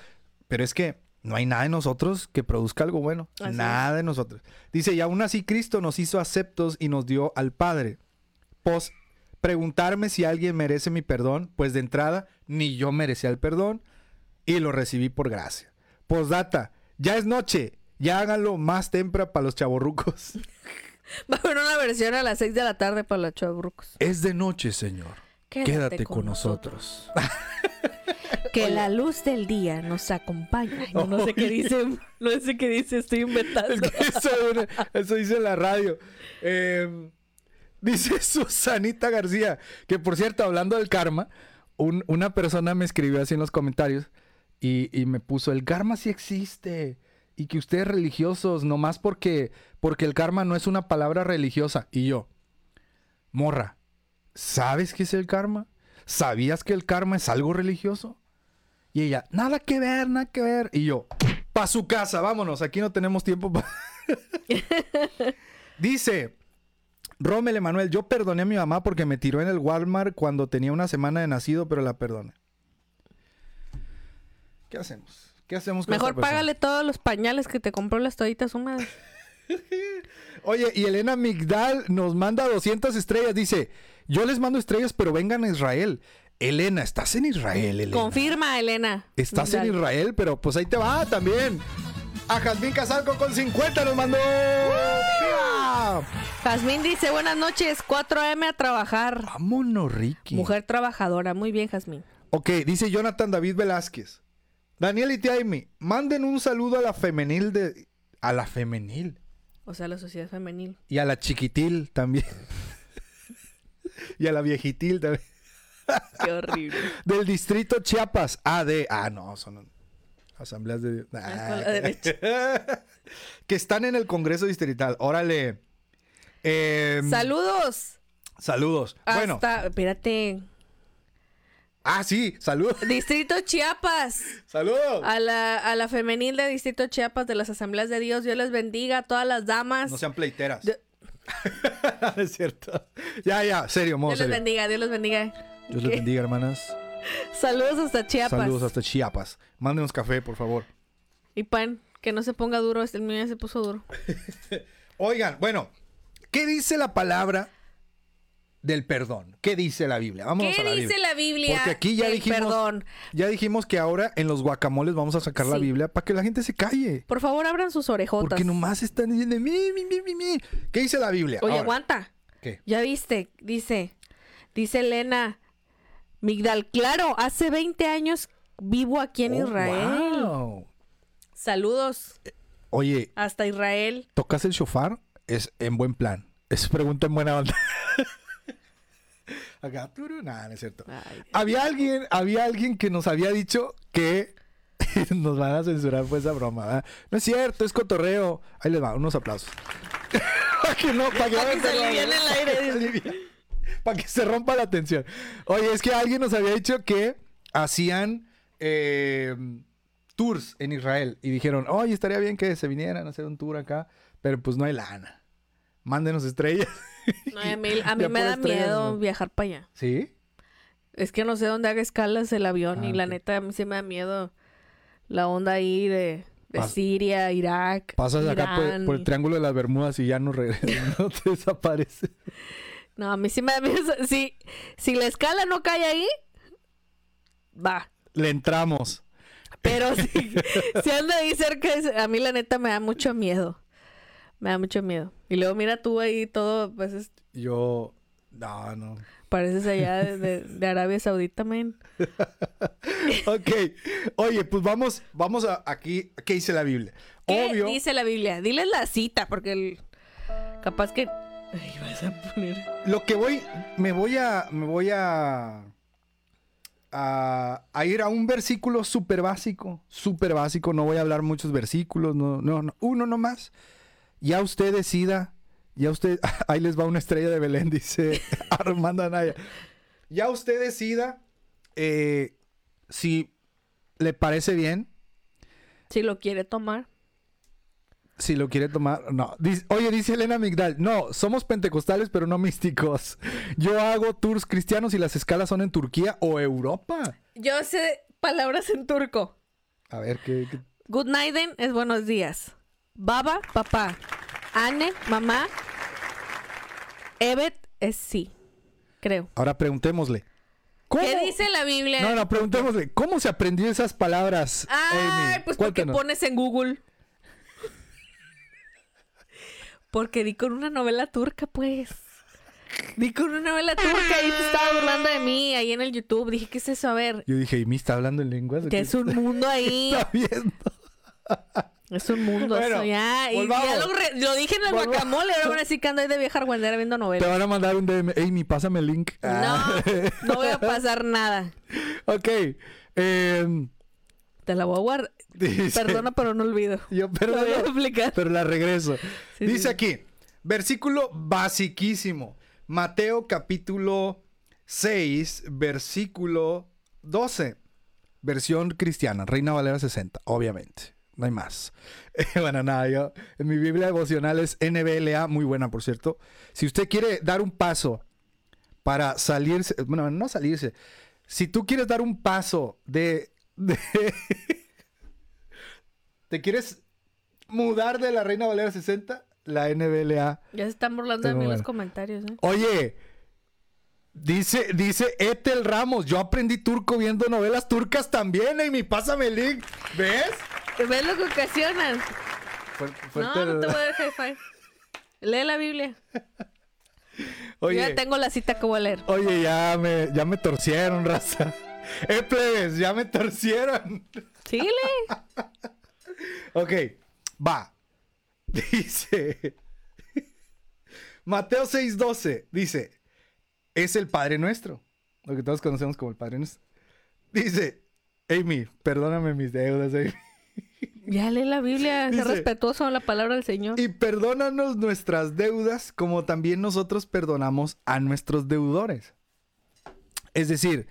Pero es que no hay nada en nosotros que produzca algo bueno. Así nada en nosotros. Dice, y aún así Cristo nos hizo aceptos y nos dio al Padre. Pues preguntarme si alguien merece mi perdón, pues de entrada ni yo merecía el perdón y lo recibí por gracia. Postdata, ya es noche. Ya háganlo más temprano para los chavorrucos. Va a haber una versión a las 6 de la tarde para los chavrucos. Es de noche, Señor. Quédate Quédate, con con nosotros. Que la luz del día nos acompañe. No, no sé qué dice. No sé qué dice, estoy inventando. Es que eso, eso dice en la radio. Eh, dice Susanita García, que por cierto, hablando del karma, un- una persona me escribió así en los comentarios y, y me puso, el karma sí existe. Y que ustedes religiosos, nomás porque, porque el karma no es una palabra religiosa. Y yo, morra, ¿sabes qué es el karma? ¿Sabías que el karma es algo religioso? Y ella, nada que ver, nada que ver. Y yo, pa' su casa, vámonos, aquí no tenemos tiempo para... Dice, Rommel Emanuel, yo perdoné a mi mamá porque me tiró en el Walmart cuando tenía una semana de nacido, pero la perdoné. ¿Qué hacemos? ¿Qué hacemos con Mejor págale todos los pañales que te compró las toallitas húmedas. Oye, y Elena Migdal nos manda 200 estrellas. Dice, yo les mando estrellas, pero vengan a Israel. Elena, ¿estás en Israel, Elena? Confirma, Elena. Estás en. Israel, pero pues ahí te va también. A Jazmín Casalco con 50 nos mandó. ¡Viva! Jazmín dice, buenas noches, 4M a trabajar. Vámonos, Ricky. Mujer trabajadora. Muy bien, Jazmín. Ok, dice Jonathan David Velázquez. Daniel y Tiaimi, manden un saludo a la femenil de... A la femenil. O sea, la sociedad femenil. Y a la chiquitil también. y a la viejitil también. Qué horrible. Del distrito Chiapas. AD. Ah, no, son asambleas de... con la derecha. que están en el Congreso Distrital. Órale. Em, Saludos. Saludos. Bueno, Hasta, espérate. Ah, sí, saludos. Distrito Chiapas. Saludos. A la, a la femenil de Distrito Chiapas de las Asambleas de Dios. Dios les bendiga a todas las damas. No sean pleiteras. No es cierto. Ya, ya, serio, modo Dios les serio. bendiga, Dios les bendiga. Dios les bendiga, hermanas. Saludos hasta Chiapas. Saludos hasta Chiapas. Mándenos café, por favor. Y pan, que no se ponga duro. Este el mío ya se puso duro. Oigan, bueno, ¿qué dice la palabra del perdón? ¿Qué dice la Biblia? ¿Qué a la dice Biblia. la Biblia? Porque aquí ya dijimos, Perdón. ya dijimos que ahora en los guacamoles vamos a sacar la. Biblia para que la gente se calle. Por favor, abran sus orejotas. Porque nomás están diciendo mi, mi, mi, mi, mi. ¿Qué dice la Biblia? Oye, Ahora, aguanta. ¿Qué? Ya viste, dice, dice Elena Migdal, claro, hace 20 años vivo aquí en Oh, Israel. wow. Saludos Oye, hasta Israel. ¿tocas el shofar? Es en buen plan. Es pregunta en buena onda. Acá, turu, nada, no es cierto. Ay, Había alguien, había alguien que nos había dicho que nos van a censurar por esa broma, ¿verdad? No es cierto, es cotorreo. Ahí les va, unos aplausos. para que no, para que, Para que se aliviane el aire. Para que se rompa la tensión. Oye, es que alguien nos había dicho que hacían eh, tours en Israel y dijeron, oye, estaría bien que se vinieran a hacer un tour acá, pero pues no hay lana. Mándenos estrellas. No, a mí, a mí me da miedo ¿no? viajar para allá. ¿Sí? Es que no sé dónde haga escalas el avión Ah, y la ok. neta a mí sí me da miedo la onda ahí de, de Siria, Irak. Pasas acá por, el triángulo de las Bermudas y ya no regresas, no te desaparece. No, a mí sí me da miedo. Si, si la escala no cae ahí, va. Le entramos. Pero si, si anda ahí cerca, a mí la neta me da mucho miedo. Me da mucho miedo. Y luego mira tú ahí todo, pues es- Yo, no, no. pareces allá de, de- de Arabia Saudita, men. Ok, oye, pues vamos, vamos a aquí, ¿qué dice la Biblia? ¿Qué Obvio, dice la Biblia? Diles la cita, porque el- capaz que... Ay, vas a poner... lo que voy, me voy a, me voy a, a, a ir a un versículo súper básico, súper básico, no voy a hablar muchos versículos, no, no, no, uno nomás. Ya usted decida, ya usted, ahí les va una estrella de Belén, dice Armando Anaya. Ya usted decida eh, si le parece bien, Si lo quiere tomar. si lo quiere tomar. No, Dice- oye, dice Elena Migdal, no, somos pentecostales pero no místicos. Yo hago tours cristianos y las escalas son en Turquía o Europa. Yo sé palabras en turco. A ver, ¿qué? qué- Good nighten es buenos días. Baba, papá. Anne, mamá. Evet es sí. Creo. Ahora preguntémosle. ¿Cómo? ¿Qué dice la Biblia? No, no, preguntémosle. ¿Cómo se aprendió esas palabras? Ay, Amy? pues porque Cuéntanos. pones en Google. Porque di con una novela turca, pues. Di con una novela turca y te estaba burlando de mí ahí en el YouTube. Dije, ¿qué es eso? A ver, Yo dije, ¿y me está hablando en lenguas? que es un mundo ahí. está viendo? Es un mundo Bueno, eso, ya. Y volvamos. ya lo, re- lo dije en el Volvamos. guacamole. Ahora van a decir que ando ahí de vieja argüendera viendo Te novelas. van a mandar un DM. Amy, pásame el link. Ah. No, no voy a pasar nada. ok. em, Te la voy a guardar. dice- Perdona, pero no olvido. Yo Lo voy a perdono, explicar. pero la regreso. Sí, Dice sí. aquí, versículo basiquísimo. Mateo capítulo 6, versículo 12. Versión cristiana, Reina Valera 60, obviamente. No hay más. bueno, nada, yo en mi Biblia devocional es NBLA, muy buena, por cierto. Si usted quiere dar un paso para salirse, bueno, no salirse. Si tú quieres dar un paso de, de ¿Te quieres mudar de la Reina Valera 60? La NBLA. Ya se están burlando de mí en los comentarios, ¿eh? Oye, dice, dice Etel Ramos, yo aprendí turco viendo novelas turcas también, Amy, pásame el link. ¿Ves? ¿Ves lo que ocasionan? No, no te voy a dar high five. Lee la Biblia. Yo ya tengo la cita que voy a leer. oye, ya me, ya me torcieron, raza. Eh, plebes, ya me torcieron. Síguele. Ok, va. Dice. Mateo 6:12 dice: Es el Padre nuestro. Lo que todos conocemos como el Padre nuestro. Dice: Amy, perdóname mis deudas, Amy. Ya lee la Biblia, sé respetuoso a la palabra del Señor. Y perdónanos nuestras deudas como también nosotros perdonamos a nuestros deudores. Es decir,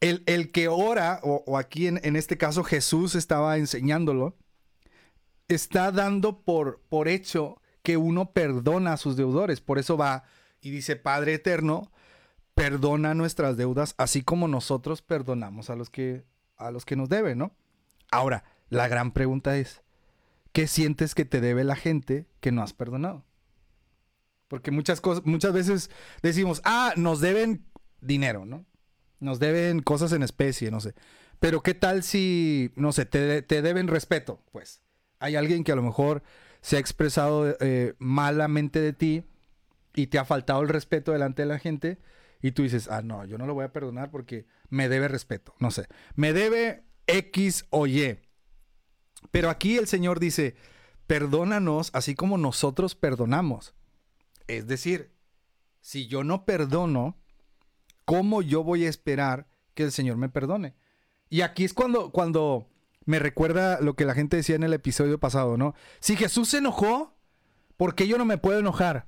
el, el que ora, o, o aquí en, en este caso Jesús estaba enseñándolo, está dando por, por hecho que uno perdona a sus deudores. Por eso va y dice, Padre eterno, perdona nuestras deudas, así como nosotros perdonamos a los que, a los que nos deben, ¿no? Ahora, la gran pregunta es, ¿qué sientes que te debe la gente que no has perdonado? Porque muchas cosas, muchas veces decimos, ah, nos deben dinero, ¿no? Nos deben cosas en especie, no sé. Pero ¿qué tal si, no sé, te, te deben respeto? Pues hay alguien que a lo mejor se ha expresado eh, malamente de ti y te ha faltado el respeto delante de la gente y tú dices, ah, no, yo no lo voy a perdonar porque me debe respeto, no sé, me debe X o Y. Pero aquí el Señor dice, perdónanos así como nosotros perdonamos. Es decir, si yo no perdono, ¿cómo yo voy a esperar que el Señor me perdone? Y aquí es cuando, cuando me recuerda lo que la gente decía en el episodio pasado, ¿no? Si Jesús se enojó, ¿por qué yo no me puedo enojar?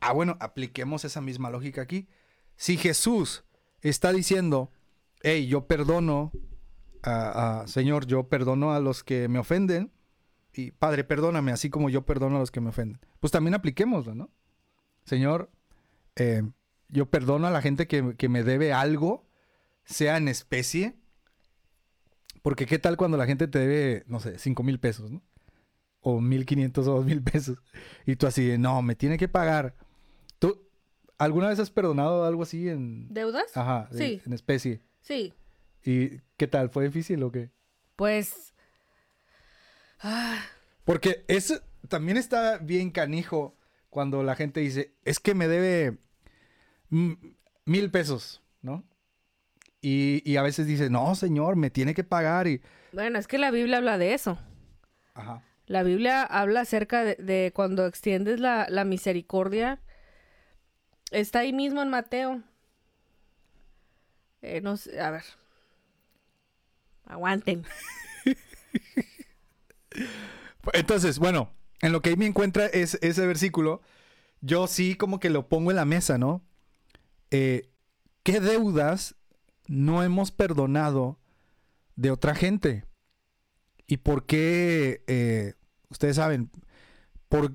Ah, bueno, apliquemos esa misma lógica aquí. Si Jesús está diciendo, hey, yo perdono, a- a- Señor, yo perdono a los que me ofenden, y Padre, perdóname, así como yo perdono a los que me ofenden. Pues también apliquémoslo, ¿no? Señor, eh, yo perdono a la gente que, que me debe algo, sea en especie, porque qué tal cuando la gente te debe, no sé, cinco mil pesos, ¿no? O mil quinientos o dos mil pesos. Y tú así, de, no, me tiene que pagar. ¿Tú alguna vez has perdonado algo así en, ¿Deudas? ajá, Sí. en especie? Sí. ¿Y qué tal? ¿Fue difícil o qué? Pues. Ah, Porque eso también está bien canijo cuando la gente dice, es que me debe mil pesos, ¿no? Y, y a veces dice, no, señor, me tiene que pagar y... bueno, es que la Biblia habla de eso. Ajá. La Biblia habla acerca de, de cuando extiendes la, la misericordia. Está ahí mismo en Mateo. Eh, no sé, a ver. Aguanten. Entonces, bueno, en lo que ahí me encuentra es ese versículo, yo sí como que lo pongo en la mesa, ¿no? Eh, ¿Qué deudas no hemos perdonado de otra gente? ¿Y por qué, eh, ustedes saben, por,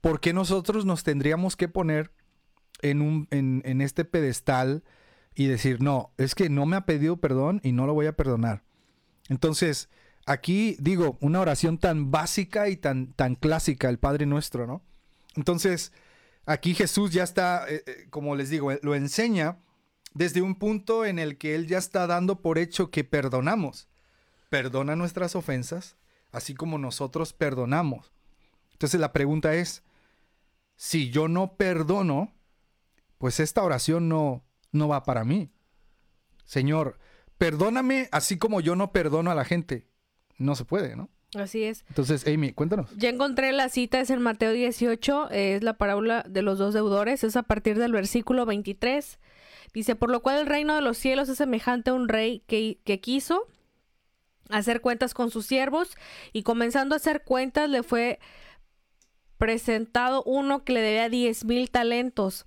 por qué nosotros nos tendríamos que poner en, un, en, en este pedestal y decir, no, es que no me ha pedido perdón y no lo voy a perdonar? Entonces, aquí digo, una oración tan básica y tan, tan clásica, el Padre Nuestro, ¿no? Entonces, aquí Jesús ya está, eh, eh, como les digo, lo enseña desde un punto en el que Él ya está dando por hecho que perdonamos. Perdona nuestras ofensas, así como nosotros perdonamos. Entonces la pregunta es, si yo no perdono, pues esta oración no, no va para mí. Señor, perdóname así como yo no perdono a la gente. No se puede, ¿no? Así es. Entonces, Amy, cuéntanos. Ya encontré la cita, es en Mateo 18, eh, es la parábola de los dos deudores, es a partir del versículo 23. Dice, por lo cual el reino de los cielos es semejante a un rey que, que quiso hacer cuentas con sus siervos y comenzando a hacer cuentas le fue presentado uno que le debía diez mil talentos.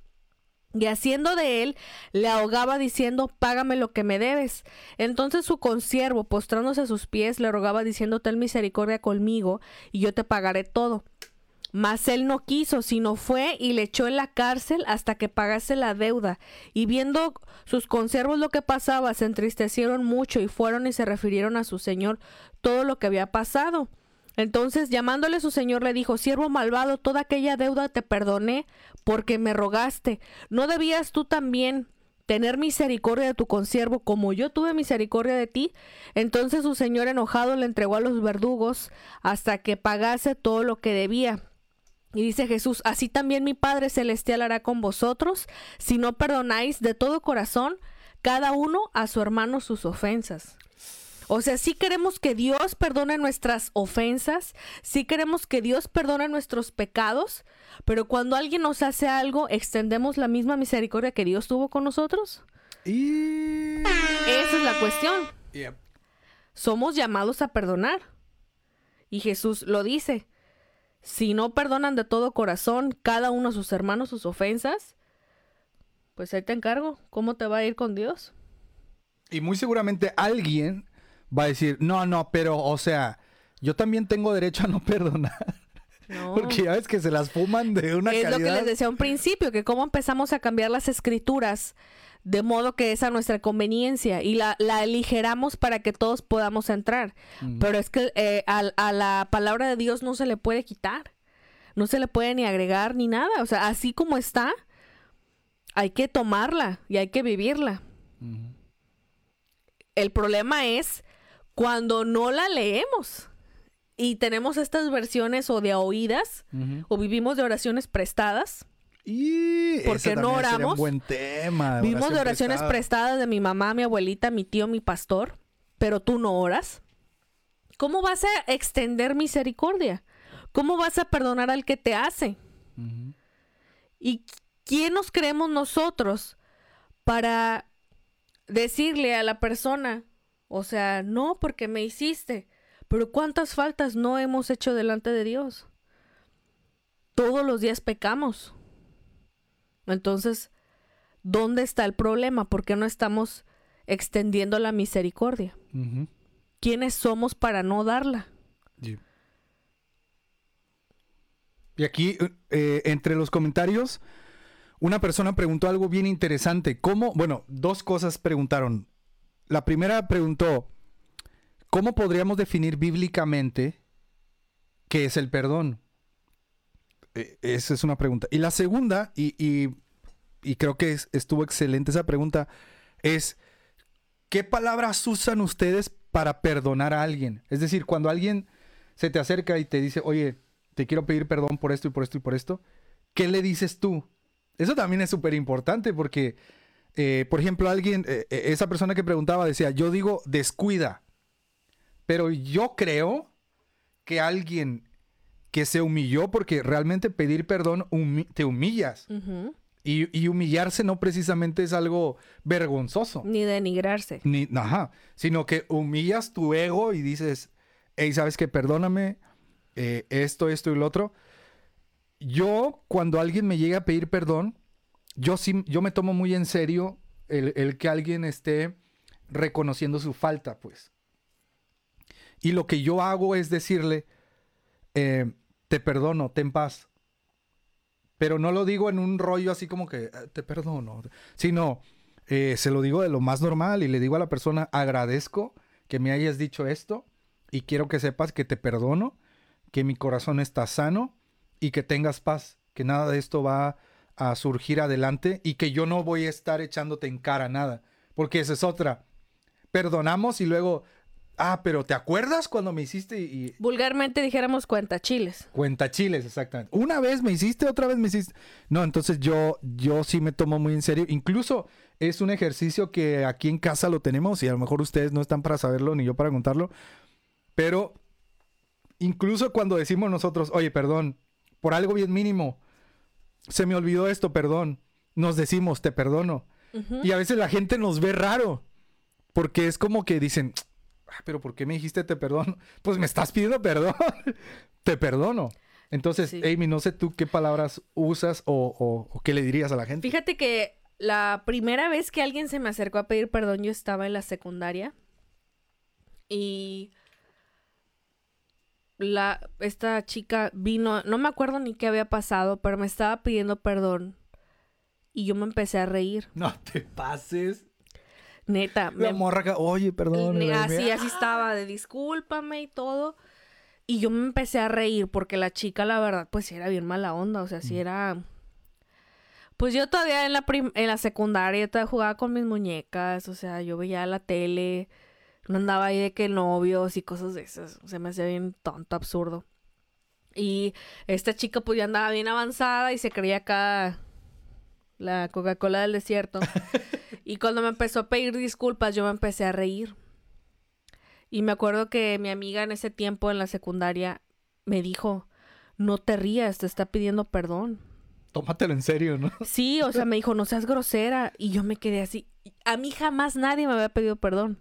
Y haciendo de él, le ahogaba diciendo, págame lo que me debes. Entonces su consiervo, postrándose a sus pies, le rogaba diciendo, ten misericordia conmigo, y yo te pagaré todo. Mas él no quiso, sino fue y le echó en la cárcel hasta que pagase la deuda. Y viendo sus consiervos lo que pasaba, se entristecieron mucho y fueron y se refirieron a su señor todo lo que había pasado. Entonces, llamándole su señor, le dijo, siervo malvado, toda aquella deuda te perdoné porque me rogaste. ¿No debías tú también tener misericordia de tu consiervo como yo tuve misericordia de ti? Entonces su señor enojado le entregó a los verdugos hasta que pagase todo lo que debía. Y dice Jesús, así también mi Padre Celestial hará con vosotros, si no perdonáis de todo corazón cada uno a su hermano sus ofensas. O sea, sí queremos que Dios perdone nuestras ofensas, sí queremos que Dios perdone nuestros pecados, pero cuando alguien nos hace algo, ¿extendemos la misma misericordia que Dios tuvo con nosotros? Y... Esa es la cuestión. Yep. Somos llamados a perdonar. Y Jesús lo dice. Si no perdonan de todo corazón cada uno a sus hermanos sus ofensas, pues ahí te encargo. ¿Cómo te va a ir con Dios? Y muy seguramente alguien va a decir, no, no, pero, o sea, yo también tengo derecho a no perdonar. No. Porque ya ves que se las fuman de una es calidad. lo que les decía a un principio, que cómo empezamos a cambiar las escrituras de modo que es a nuestra conveniencia y la, la aligeramos para que todos podamos entrar. Pero es que eh, al- a, la palabra de Dios no se le puede quitar, no se le puede ni agregar ni nada. O sea, así como está, hay que tomarla y hay que vivirla. El problema es cuando no la leemos y tenemos estas versiones o de oídas Ujú. o vivimos de oraciones prestadas. Y ¿Por ese qué no un oramos? buen tema. Vivimos de oraciones prestada. prestadas de mi mamá, mi abuelita, mi tío, mi pastor, pero tú no oras. ¿Cómo vas a extender misericordia? ¿Cómo vas a perdonar al que te hace? ¿Y quién nos creemos nosotros para decirle a la persona, o sea, no porque me hiciste, pero cuántas faltas no hemos hecho delante de Dios? Todos los días pecamos. Entonces, ¿dónde está el problema? ¿Por qué no estamos extendiendo la misericordia? ¿Quiénes somos para no darla? Sí. Y aquí, eh, entre los comentarios, una persona preguntó algo bien interesante. ¿Cómo? Bueno, dos cosas preguntaron. La primera preguntó, ¿cómo podríamos definir bíblicamente qué es el perdón? Eh, esa es una pregunta. Y la segunda, y, y- creo que es- estuvo excelente esa pregunta, es, ¿qué palabras usan ustedes para perdonar a alguien? Es decir, cuando alguien se te acerca y te dice, oye, te quiero pedir perdón por esto y por esto y por esto, ¿qué le dices tú? Eso también es súper importante porque, eh, por ejemplo, alguien, eh, eh, esa persona que preguntaba decía, yo digo descuida, pero yo creo que alguien que se humilló, porque realmente pedir perdón humi- te humillas. Y, y humillarse no precisamente es algo vergonzoso. Ni denigrarse. Ni, ajá, sino que humillas tu ego y dices, hey, ¿sabes qué? Perdóname eh, esto, esto y lo otro. Yo, cuando alguien me llega a pedir perdón, yo sí, yo me tomo muy en serio el, que alguien esté reconociendo su falta, pues. Y lo que yo hago es decirle, eh, te perdono, ten paz. Pero no lo digo en un rollo así como que, "Ah, te perdono, sino eh, se lo digo de lo más normal y le digo a la persona, agradezco que me hayas dicho esto y quiero que sepas que te perdono, que mi corazón está sano y que tengas paz, que nada de esto va a surgir adelante y que yo no voy a estar echándote en cara nada, porque esa es otra. Perdonamos y luego, ah, pero ¿te acuerdas cuando me hiciste y- Vulgarmente dijéramos cuenta chiles. Cuenta chiles, exactamente. Una vez me hiciste, otra vez me hiciste. No, entonces yo, yo sí me tomo muy en serio. Incluso es un ejercicio que aquí en casa lo tenemos y a lo mejor ustedes no están para saberlo ni yo para contarlo. Pero incluso cuando decimos nosotros, oye, perdón, por algo bien mínimo, se me olvidó esto, perdón. Nos decimos, te perdono. Y a veces la gente nos ve raro. Porque es como que dicen, "Ah, pero ¿por qué me dijiste te perdono? Pues me estás pidiendo perdón. te perdono. Entonces, Sí. Amy, no sé tú qué palabras usas o, o- o qué le dirías a la gente. Fíjate que la primera vez que alguien se me acercó a pedir perdón, yo estaba en la secundaria. Y la, esta chica vino, no me acuerdo ni qué había pasado, pero me estaba pidiendo perdón. Y yo me empecé a reír. No te pases. Neta, La me, morra oye, perdón. ne- así, así estaba, de discúlpame y todo. Y yo me empecé a reír porque la chica, la verdad, pues sí era bien mala onda. O sea, sí era. Pues yo todavía en la, prim- en la secundaria todavía jugaba con mis muñecas. O sea, yo veía la tele. No andaba ahí de que novios y cosas de esas. Se me hacía bien tonto, absurdo. Y esta chica pues ya andaba bien avanzada y se creía acá la Coca-Cola del desierto. y cuando me empezó a pedir disculpas, yo me empecé a reír. Y me acuerdo que mi amiga en ese tiempo en la secundaria me dijo, no te rías, te está pidiendo perdón. Tómatelo en serio, ¿no? Sí, o sea, me dijo, no seas grosera. Y yo me quedé así. A mí jamás nadie me había pedido perdón.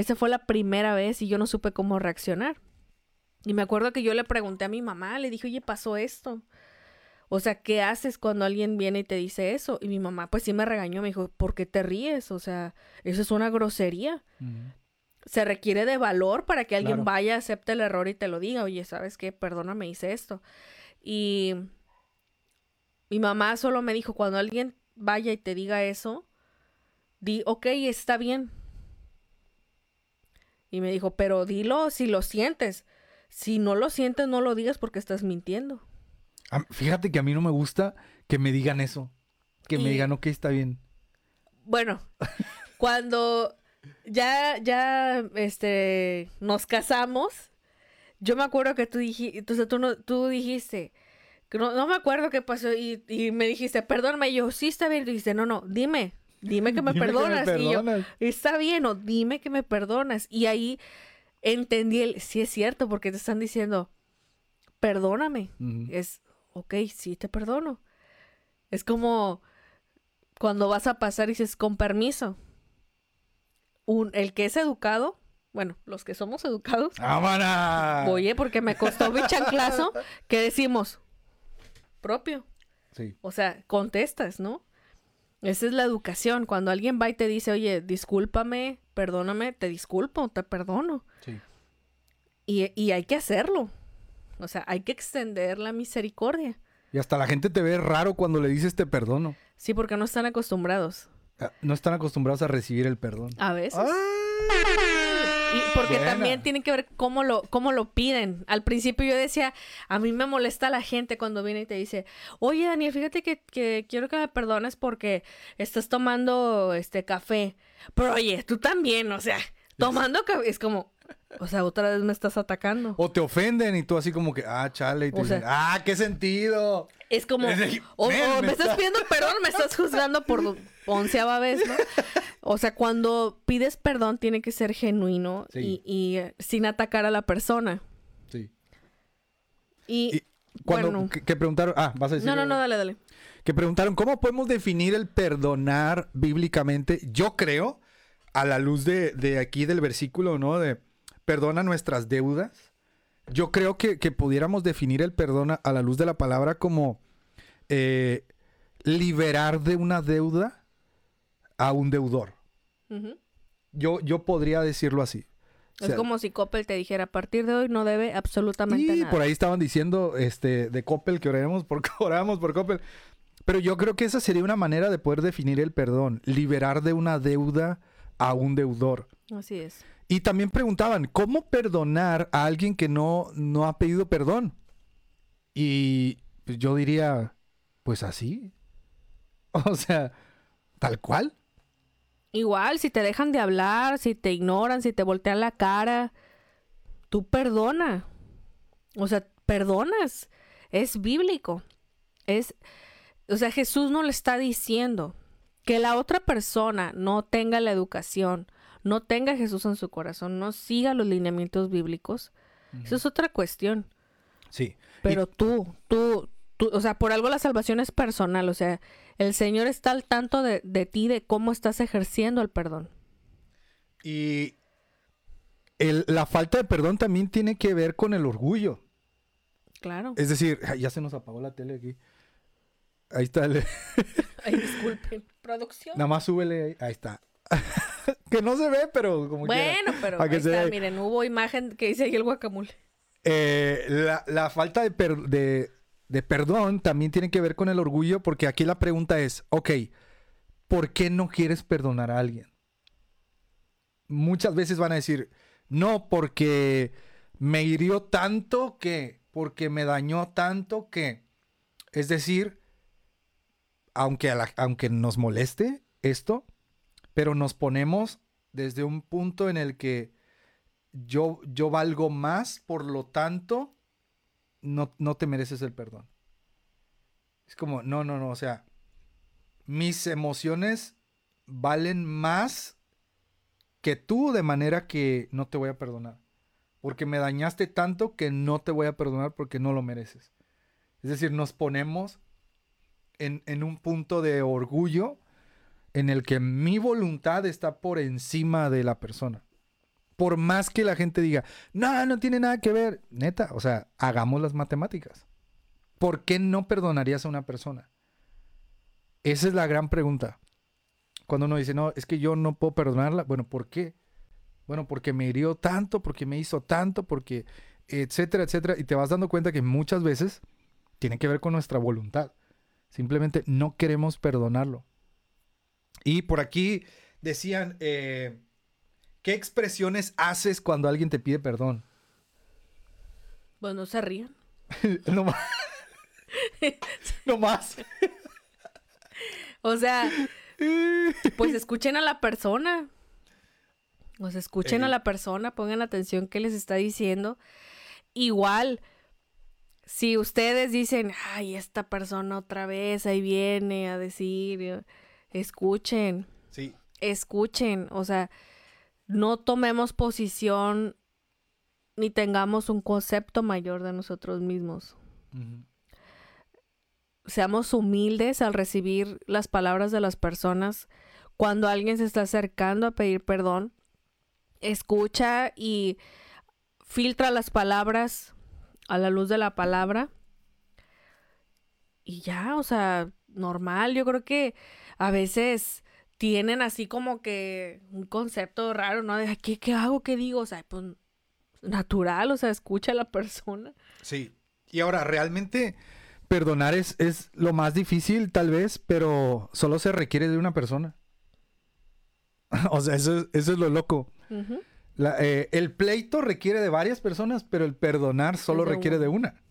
Esa fue la primera vez y yo no supe cómo reaccionar. Y me acuerdo que yo le pregunté a mi mamá, le dije, oye, pasó esto. O sea, ¿qué haces cuando alguien viene y te dice eso? Y mi mamá, pues sí me regañó, me dijo, ¿por qué te ríes? O sea, eso es una grosería. Se requiere de valor para que alguien vaya, acepte el error y te lo diga, oye, ¿sabes qué? Perdóname, hice esto. Y mi mamá solo me dijo, cuando alguien vaya y te diga eso, di, ok, está bien. Y me dijo, pero dilo si lo sientes. Si no lo sientes, no lo digas porque estás mintiendo. Fíjate que a mí no me gusta que me digan eso. Que me digan, ok, está bien. Bueno, cuando ya, ya, este, nos casamos, yo me acuerdo que tú dijiste, entonces tú, no, tú dijiste, no, no me acuerdo qué pasó y, y, me dijiste, perdóname, y yo, sí está bien, y dijiste, no, no, dime, dime que me, perdonas. Y yo, está bien, o dime que me perdonas. Y ahí entendí el, sí es cierto, porque te están diciendo, perdóname. Es, ok, sí te perdono. Es como cuando vas a pasar y dices, con permiso. Un, el que es educado, bueno, los que somos educados. Oye, porque me costó mi chanclazo, que decimos, propio. Sí. O sea, contestas, ¿no? Esa es la educación. Cuando alguien va y te dice, oye, discúlpame, perdóname, te disculpo, te perdono. Sí. Y, y hay que hacerlo. O sea, hay que extender la misericordia. Y hasta la gente te ve raro cuando le dices te perdono. Sí, porque no están acostumbrados. Ah, no están acostumbrados a recibir el perdón. A veces. ¡Ah! Y porque también tiene que ver cómo lo, cómo lo piden. Al principio yo decía, a mí me molesta la gente cuando viene y te dice, oye Daniel, fíjate que, que quiero que me perdones porque estás tomando este café. Pero oye, tú también, o sea, tomando café, es como, o sea, otra vez me estás atacando. O te ofenden y tú así como que, ah, chale, y te dicen, ah, qué sentido. Es como, o, me, estás pidiendo perdón, me estás juzgando por onceava vez, ¿no? O sea, cuando pides perdón tiene que ser genuino y, sin atacar a la persona. Sí. Y, cuando que, preguntaron, ah, vas a decir. No, no, no, dale, dale. Que preguntaron, ¿cómo podemos definir el perdonar bíblicamente? Yo creo, a la luz de, de aquí del versículo, ¿no? De perdona nuestras deudas. Yo creo que, pudiéramos definir el perdón a, la luz de la palabra como eh, liberar de una deuda a un deudor. yo, yo podría decirlo así. es como si Coppel te dijera, a partir de hoy no debe absolutamente y nada. por ahí estaban diciendo este, de Coppel que oramos por, oramos por Coppel. Pero yo creo que esa sería una manera de poder definir el perdón. Liberar de una deuda a un deudor. Así es. Y también preguntaban, ¿cómo perdonar a alguien que no, no ha pedido perdón? Y pues, yo diría, pues así. O sea, tal cual. Igual, si te dejan de hablar, si te ignoran, si te voltean la cara, tú perdona. O sea, perdonas. Es bíblico. Es, o sea, Jesús no le está diciendo que la otra persona no tenga la educación, no tenga a Jesús en su corazón, no siga los lineamientos bíblicos, eso es otra cuestión. Sí. Pero tú, tú, tú, o sea, por algo la salvación es personal, o sea, el Señor está al tanto de, ti, de cómo estás ejerciendo el perdón. Y la falta de perdón también tiene que ver con el orgullo. Claro. Es decir, ya se nos apagó la tele aquí. Ahí está el... Ay, disculpen. Producción. Nada más súbele ahí. Ahí está. que no se ve, pero como Bueno, pero ahí está, miren, hubo imagen que dice ahí el guacamole. Eh, la, falta de, de, perdón también tiene que ver con el orgullo, porque aquí la pregunta es, ok, ¿por qué no quieres perdonar a alguien? Muchas veces van a decir, no, porque me hirió tanto que, porque me dañó tanto que, es decir, aunque, aunque nos moleste esto, pero nos ponemos desde un punto en el que yo, yo valgo más, por lo tanto, no, no te mereces el perdón. Es como, no, no, no, o sea, mis emociones valen más que tú de manera que no te voy a perdonar. Porque me dañaste tanto que no te voy a perdonar porque no lo mereces. Es decir, nos ponemos en, en un punto de orgullo en el que mi voluntad está por encima de la persona. Por más que la gente diga, no, no tiene nada que ver. Neta, o sea, hagamos las matemáticas. ¿Por qué no perdonarías a una persona? Esa es la gran pregunta. Cuando uno dice, no, es que yo no puedo perdonarla, bueno, ¿por qué? Bueno, porque me hirió tanto, porque me hizo tanto, porque, etcétera, etcétera. Y te vas dando cuenta que muchas veces tiene que ver con nuestra voluntad. Simplemente no queremos perdonarlo. Y por aquí decían, eh, ¿qué expresiones haces cuando alguien te pide perdón? Pues no se rían. no más. no más. o sea, pues escuchen a la persona. Pues escuchen a la persona, pongan atención qué les está diciendo. Igual, si ustedes dicen, ay, esta persona otra vez ahí viene a decir, escuchen. Sí. Escuchen, o sea, no tomemos posición ni tengamos un concepto mayor de nosotros mismos seamos humildes al recibir las palabras de las personas. Cuando alguien se está acercando a pedir perdón, escucha y filtra las palabras a la luz de la palabra. Y ya, o sea, normal. Yo creo que a veces tienen así como que un concepto raro, ¿no? De ¿qué, qué hago? ¿Qué digo? O sea, pues natural, o sea, escucha a la persona. Sí. Y ahora, realmente perdonar es, es lo más difícil, tal vez, pero solo se requiere de una persona. o sea, eso, es lo loco. Eh, el pleito requiere de varias personas, pero el perdonar solo requiere de una.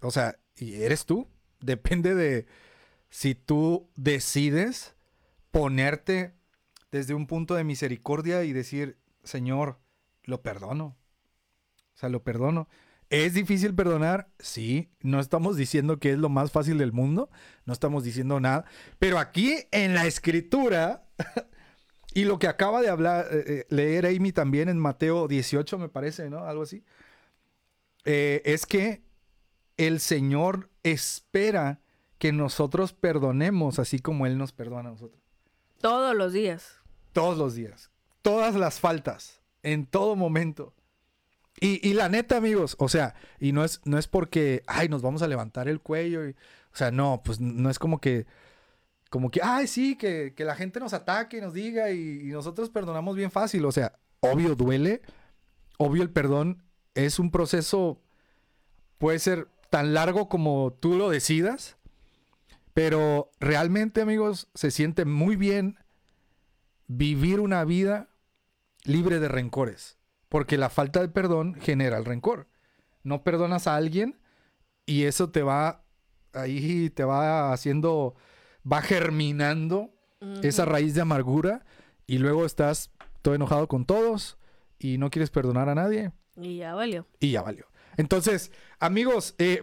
O sea, y eres tú. Depende de si tú decides ponerte desde un punto de misericordia y decir, Señor, lo perdono. O sea, lo perdono. ¿Es difícil perdonar? Sí, no estamos diciendo que es lo más fácil del mundo, no estamos diciendo nada, pero aquí en la escritura, y lo que acaba de hablar, eh, eh, leer Amy también en Mateo 18, me parece, ¿no? Algo así, eh, es que el Señor espera que nosotros perdonemos así como Él nos perdona a nosotros. Todos los días. Todos los días. Todas las faltas, en todo momento. Y, la neta, amigos, o sea, y no es, no es porque, ay, nos vamos a levantar el cuello. Y, o sea, no, pues no es como que, como que, ay, sí, que, la gente nos ataque y nos diga y, nosotros perdonamos bien fácil. O sea, obvio duele, obvio el perdón es un proceso, puede ser tan largo como tú lo decidas, pero realmente, amigos, se siente muy bien vivir una vida libre de rencores. Porque la falta de perdón genera el rencor. No perdonas a alguien y eso te va, ahí te va haciendo, va germinando esa raíz de amargura y luego estás todo enojado con todos y no quieres perdonar a nadie. Y ya valió. Y ya valió. Entonces, amigos, eh,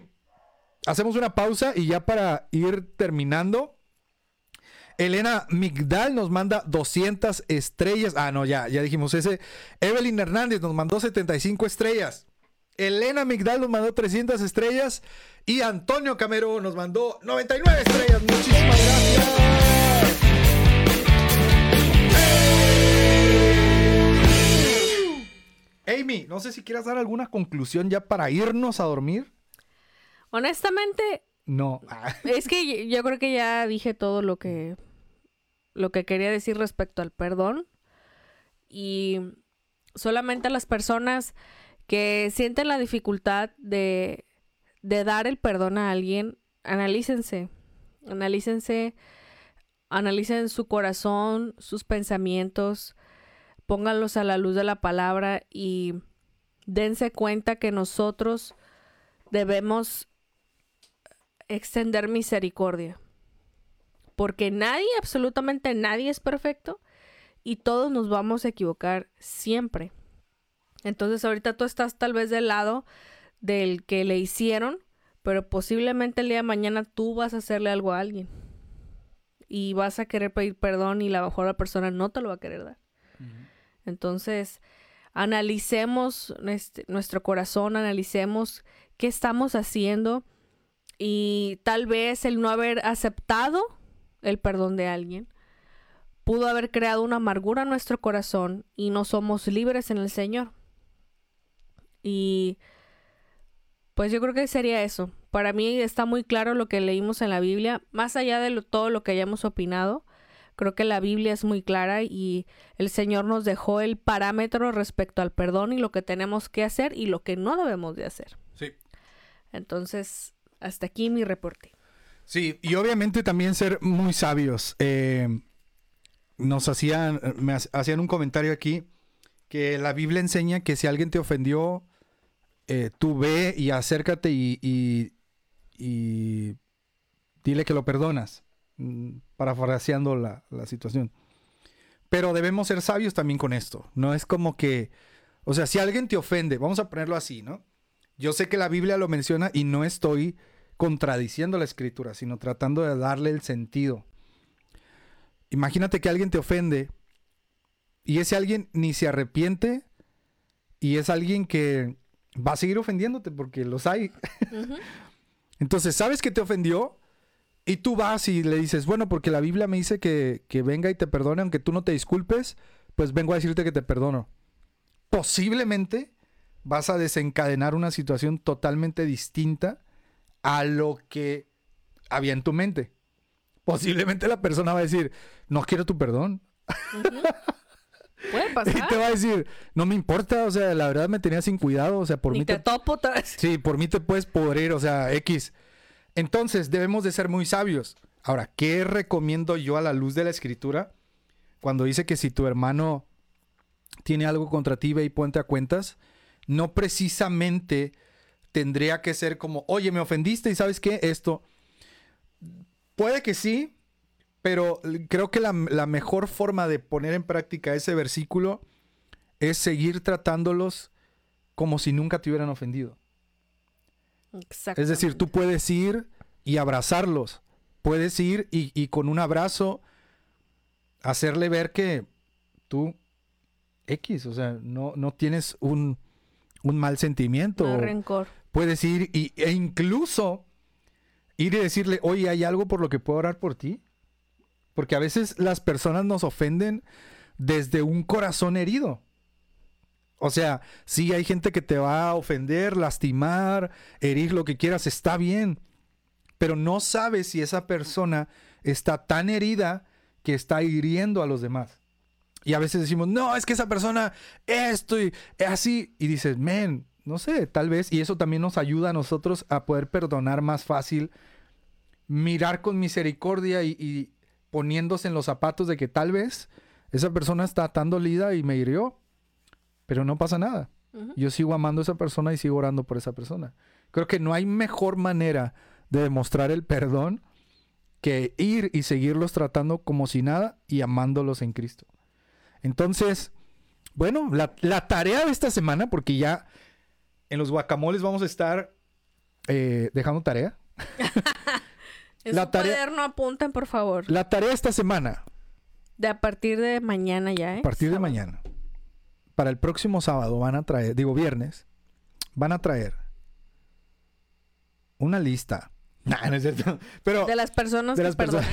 hacemos una pausa y ya para ir terminando, Elena Migdal nos manda 200 estrellas. Ah, no, ya, ya dijimos ese. Evelyn Hernández nos mandó 75 estrellas. Elena Migdal nos mandó 300 estrellas. Y Antonio Camero nos mandó 99 estrellas. Muchísimas gracias. Amy, no sé si quieras dar alguna conclusión ya para irnos a dormir. Honestamente, no. es que yo creo que ya dije todo lo que lo que quería decir respecto al perdón. Y solamente a las personas que sienten la dificultad de, de dar el perdón a alguien, analícense. Analícense, analicen su corazón, sus pensamientos, pónganlos a la luz de la palabra y dense cuenta que nosotros debemos extender misericordia. Porque nadie, absolutamente nadie es perfecto y todos nos vamos a equivocar siempre. Entonces ahorita tú estás tal vez del lado del que le hicieron, pero posiblemente el día de mañana tú vas a hacerle algo a alguien. Y vas a querer pedir perdón y la mejor la persona no te lo va a querer dar. Entonces, analicemos este, nuestro corazón, analicemos qué estamos haciendo y tal vez el no haber aceptado el perdón de alguien pudo haber creado una amargura en nuestro corazón y no somos libres en el Señor. Y pues yo creo que sería eso. Para mí está muy claro lo que leímos en la Biblia, más allá de todo lo que hayamos opinado. Creo que la Biblia es muy clara y el Señor nos dejó el parámetro respecto al perdón y lo que tenemos que hacer y lo que no debemos de hacer. Sí. Entonces, hasta aquí mi reporte. Sí, y obviamente también ser muy sabios. Eh, nos hacían, me hacían un comentario aquí que la Biblia enseña que si alguien te ofendió, eh, tú ve y acércate y, y, dile que lo perdonas, mm, parafraseando la, la situación. Pero debemos ser sabios también con esto. No es como que, o sea, si alguien te ofende, vamos a ponerlo así, ¿no? Yo sé que la Biblia lo menciona y no estoy contradiciendo la escritura, sino tratando de darle el sentido. Imagínate que alguien te ofende y ese alguien ni se arrepiente y es alguien que va a seguir ofendiéndote porque los hay. Entonces, sabes que te ofendió y tú vas y le dices, bueno, porque la Biblia me dice que, que venga y te perdone, aunque tú no te disculpes, pues vengo a decirte que te perdono. Posiblemente vas a desencadenar una situación totalmente distinta a lo que había en tu mente. Posiblemente la persona va a decir, no quiero tu perdón. Puede pasar. Y te va a decir, no me importa, o sea, la verdad me tenía sin cuidado, o sea, por mí te, topo Sí, por mí te puedes podrir, o sea, X. Entonces, debemos de ser muy sabios. Ahora, ¿qué recomiendo yo a la luz de la escritura? Cuando dice que si tu hermano tiene algo contra ti, ve y ponte a cuentas, no precisamente tendría que ser como, oye, me ofendiste y sabes qué, esto. Puede que sí, pero creo que la, mejor forma de poner en práctica ese versículo es seguir tratándolos como si nunca te hubieran ofendido. Es decir, tú puedes ir y abrazarlos. Puedes ir y, con un abrazo hacerle ver que tú X, o sea, no, no tienes un, mal sentimiento. Un rencor. Puedes ir y, e incluso ir y decirle, oye, ¿hay algo por lo que puedo orar por ti? Porque a veces las personas nos ofenden desde un corazón herido. O sea, sí hay gente que te va a ofender, lastimar, herir lo que quieras, está bien. Pero no sabes si esa persona está tan herida que está hiriendo a los demás. Y a veces decimos, no, es que esa persona esto y así. Y dices, men, no sé, tal vez. Y eso también nos ayuda a nosotros a poder perdonar más fácil, mirar con misericordia y, poniéndose en los zapatos de que tal vez esa persona está tan dolida y me hirió, pero no pasa nada. Yo sigo amando a esa persona y sigo orando por esa persona. Creo que no hay mejor manera de demostrar el perdón que ir y seguirlos tratando como si nada y amándolos en Cristo. Entonces, bueno, la, tarea de esta semana, porque ya en los guacamoles vamos a estar eh, dejando tarea. En la su tarea, cuaderno apunten, por favor. La tarea esta semana. De a partir de mañana ya, ¿eh? A partir de mañana. Para el próximo sábado van a traer, digo viernes, van a traer una lista. no es cierto. Pero, de las personas de las personas.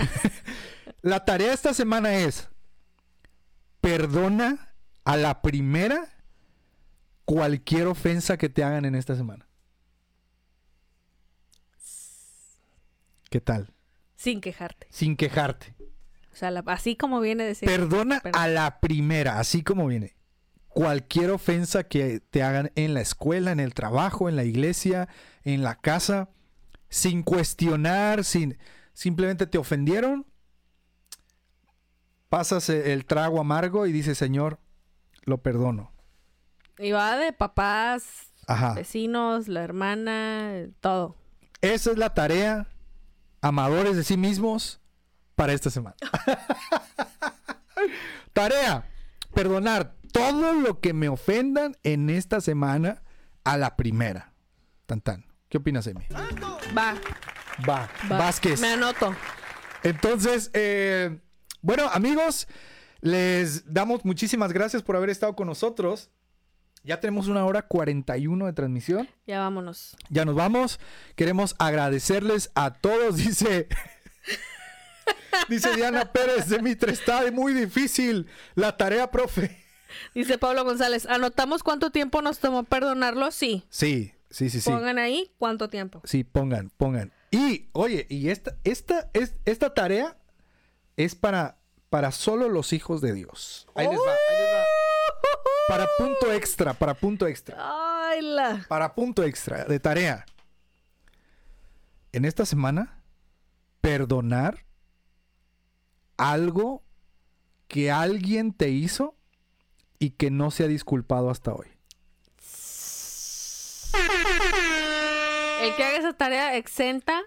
la tarea esta semana es perdona a la primera cualquier ofensa que te hagan en esta semana. ¿Qué tal? Sin quejarte. Sin quejarte. O sea, así como viene decir. Perdona a la primera, así como viene. Cualquier ofensa que te hagan en la escuela, en el trabajo, en la iglesia, en la casa, sin cuestionar, sin simplemente te ofendieron, pasas el trago amargo y dices, Señor, lo perdono. Y va de papás, vecinos, la hermana, todo. Esa es la tarea amadores de sí mismos para esta semana. Tarea, perdonar todo lo que me ofendan en esta semana a la primera. Tan tan. ¿Qué opinas, Emi? Va, Va. va. Vázquez. Me anoto. Entonces, eh, bueno, amigos, les damos muchísimas gracias por haber estado con nosotros. Ya tenemos una hora 41 de transmisión. Ya vámonos. Ya nos vamos. Queremos agradecerles a todos. Dice. Dice Diana Pérez de Mitre. Está muy difícil la tarea, profe. Dice Pablo González, ¿anotamos cuánto tiempo nos tomó perdonarlo? Sí. Sí, sí, sí, sí. Pongan ahí cuánto tiempo. Sí, pongan, pongan. Y, oye, y esta, esta, es, esta tarea es para, para solo los hijos de Dios. Ahí les va, ahí les va. Para punto extra, para punto extra. Ay, la. Para punto extra de tarea. En esta semana, perdonar algo que alguien te hizo y que no se ha disculpado hasta hoy. El que haga esa tarea exenta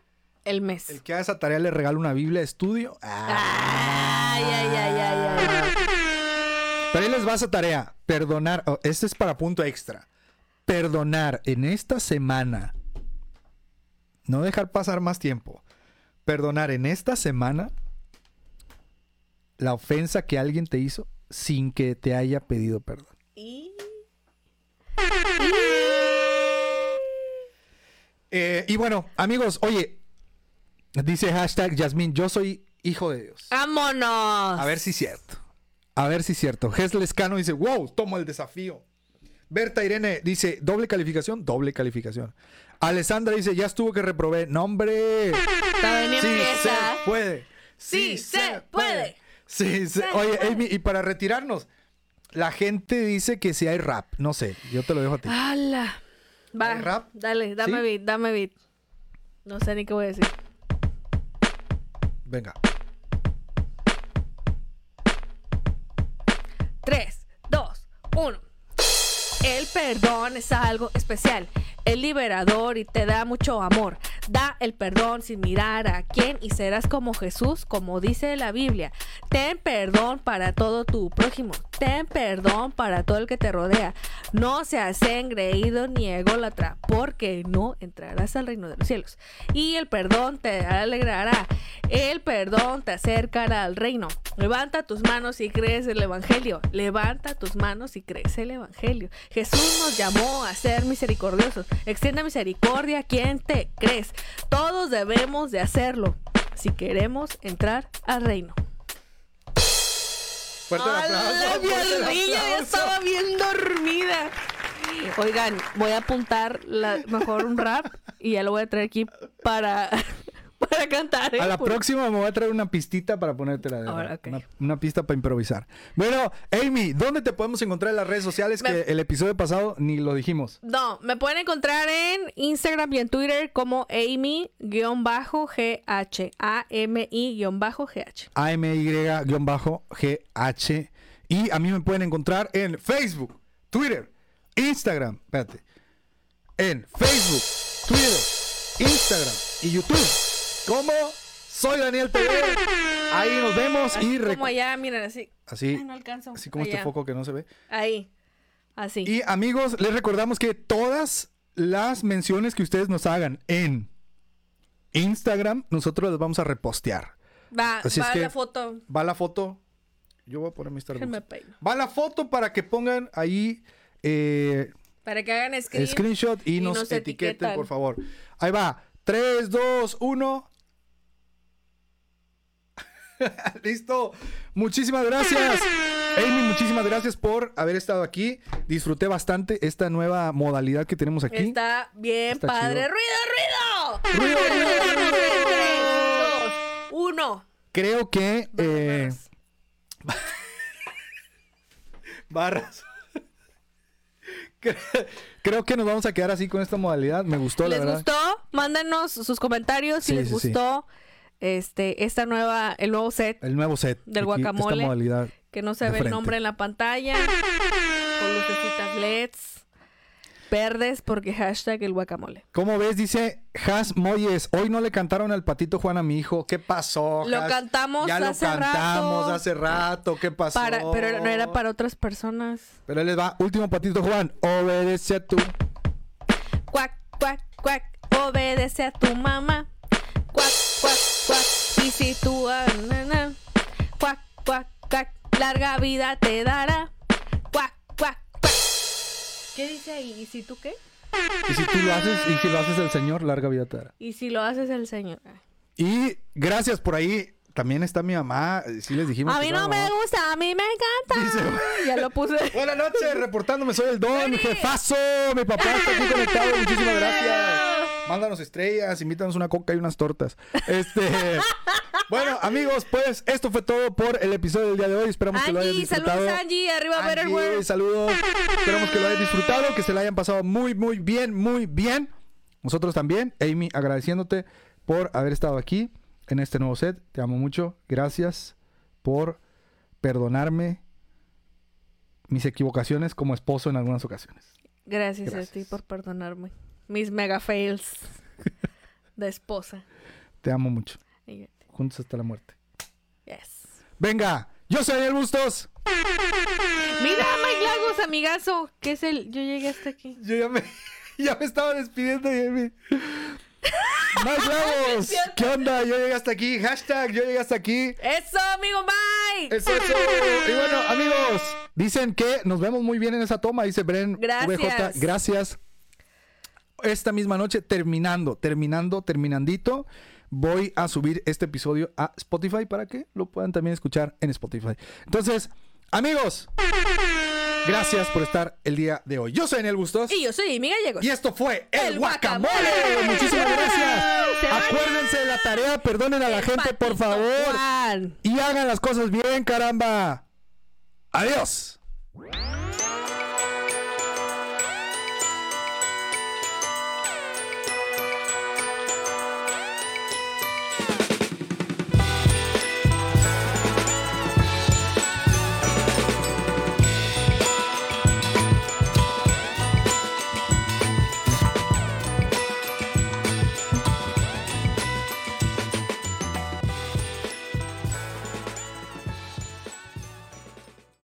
el mes. El que haga esa tarea le regala una Biblia de estudio. Ah. Ay, ay, ay, ay, ay. Pero ahí les va esa tarea. Perdonar. oh, este es para punto extra. Perdonar en esta semana. No dejar pasar más tiempo. Perdonar en esta semana la ofensa que alguien te hizo sin que te haya pedido perdón. Y- Eh, y bueno, amigos, oye, dice hashtag Yasmin, yo soy hijo de Dios. ¡Vámonos! A ver si es cierto. A ver si es cierto. Ges Lescano dice, wow, tomo el desafío. Berta Irene dice, doble calificación, doble calificación. Alessandra dice, ya estuvo que reprobé. No, hombre. Todavía Sí se puede. Sí se puede. Sí, se- Oye, Amy, y para retirarnos, la gente dice que si hay rap. No sé, yo te lo dejo a ti. ¡Hala! Va, ¿Hay rap? dale, dame ¿Sí? beat, dame beat. No sé ni qué voy a decir. Venga. 3, 2, 1. El perdón es algo especial, es liberador y te da mucho amor. Da el perdón sin mirar a quién y serás como Jesús, como dice la Biblia. Ten perdón para todo tu prójimo. Ten perdón para todo el que te rodea. No seas engreído ni ególatra, porque no entrarás al reino de los cielos. Y el perdón te alegrará. El perdón te acercará al reino. Levanta tus manos y crees el evangelio. Levanta tus manos y crees el evangelio. Jesús nos llamó a ser misericordiosos. Extiende misericordia a quien te crees. Todos debemos de hacerlo si queremos entrar al reino. Fuerte el. Ya estaba bien dormida. Oigan, voy a apuntar la- mejor un rap y ya lo voy a traer aquí para, para cantar. ¿eh? A la Por- próxima me voy a traer una pistita para ponértela de Ahora, una, una pista para improvisar. Bueno, Amy, ¿dónde te podemos encontrar en las redes sociales? Me- Que el episodio pasado ni lo dijimos. No, me pueden encontrar en Instagram y en Twitter como Amy-GH. A-M-I-GH. AMY-GH. Y a mí me pueden encontrar en Facebook, Twitter, Instagram. Espérate. En Facebook, Twitter, Instagram y YouTube. Como Soy Daniel TV. Ahí nos vemos y Así como allá, miren, así. Así, Ay, no alcanzo. así como este foco que no se ve. Ahí. Así. Y amigos, les recordamos que todas las menciones que ustedes nos hagan en Instagram, nosotros las vamos a repostear. Va, Así es va que- la foto. Va la foto. Yo voy a poner mi peino. Va la foto para que pongan ahí eh, Para que hagan screen. screenshot y, y nos, nos etiqueten, etiquetan. por favor. Ahí va. 3, 2, 1. Listo. Muchísimas gracias. Amy, muchísimas gracias por haber estado aquí. Disfruté bastante esta nueva modalidad que tenemos aquí. Está bien Está padre. ¡Ruido, ruido! Ruido, ruido, ruido. Dos, uno. Creo que eh, Barras. barras. Cre- Creo que nos vamos a quedar así con esta modalidad. Me gustó, la ¿Les verdad. gustó? Mándenos sus comentarios si Sí, les sí, sí. Este esta nueva el nuevo set El nuevo set. Del aquí, guacamole. Esta modalidad. que no se ve el nombre en la pantalla con lucecitas LEDs verdes porque hashtag el guacamole. ¿Cómo ves? Dice Has Moyes. Hoy no le cantaron al patito Juan a mi hijo. ¿Qué pasó? Lo Has? cantamos Ya lo hace cantamos rato. hace rato. ¿Qué pasó? Para, pero no era para otras personas. Pero ahí les va. Último patito Juan. Obedece a tú. Cuac, cuac, cuac, obedece a tu mamá. Y si tú, ah, na, na. cuac, cuac, cuac, larga vida te dará. Cuac, cuac, cuac. ¿Qué dice ahí? ¿Y si tú qué? Y si tú lo haces, y si lo haces el Señor, larga vida te dará. Y si lo haces el Señor. Y gracias por ahí. También está mi mamá. Sí les dijimos. A que mí estaba no me mamá. gusta, a mí me encanta. Dice- Ya lo puse. Buenas noches, reportándome, soy el Don, jefazo. Mi papá está aquí conectado, muchísimas gracias. Mándanos estrellas, invítanos una coca y unas tortas. Este. bueno, amigos, pues esto fue todo por el episodio del día de hoy. Esperamos que lo hayan Angie, disfrutado. saludos Angie, arriba Better Angie, World. saludos. Esperamos que lo hayan disfrutado, que se la hayan pasado muy, muy bien, muy bien. Nosotros también. Amy, agradeciéndote por haber estado aquí en este nuevo set. Te amo mucho. Gracias por perdonarme mis equivocaciones como esposo en algunas ocasiones. Gracias, a Gracias. ti por perdonarme. Mis mega fails de esposa. Te amo mucho. Y- Juntos hasta la muerte. Yes. Venga, yo soy Daniel Bustos. Mira, Mike Lagos, amigazo, que es el. Yo llegué hasta aquí. Yo ya me, ya me estaba despidiendo, Amy. Mike Lagos, ¿qué onda? Yo llegué hasta aquí. Hashtag, yo llegué hasta aquí. ¡Eso, amigo Mike! Eso, eso. Y bueno, amigos, dicen que nos vemos muy bien en esa toma, dice Bren Gracias. VJ. Gracias. Esta misma noche, terminando, terminando, terminandito, voy a subir este episodio a Spotify para que lo puedan también escuchar en Spotify. Entonces, amigos, gracias por estar el día de hoy. Yo soy Daniel Bustos. Y yo soy Amy Gallegos. Y esto fue El, El Guacamole. Guacamole. Muchísimas gracias. Acuérdense de la tarea, perdonen a la El gente, por favor. Juan. Y hagan las cosas bien, caramba. Adiós.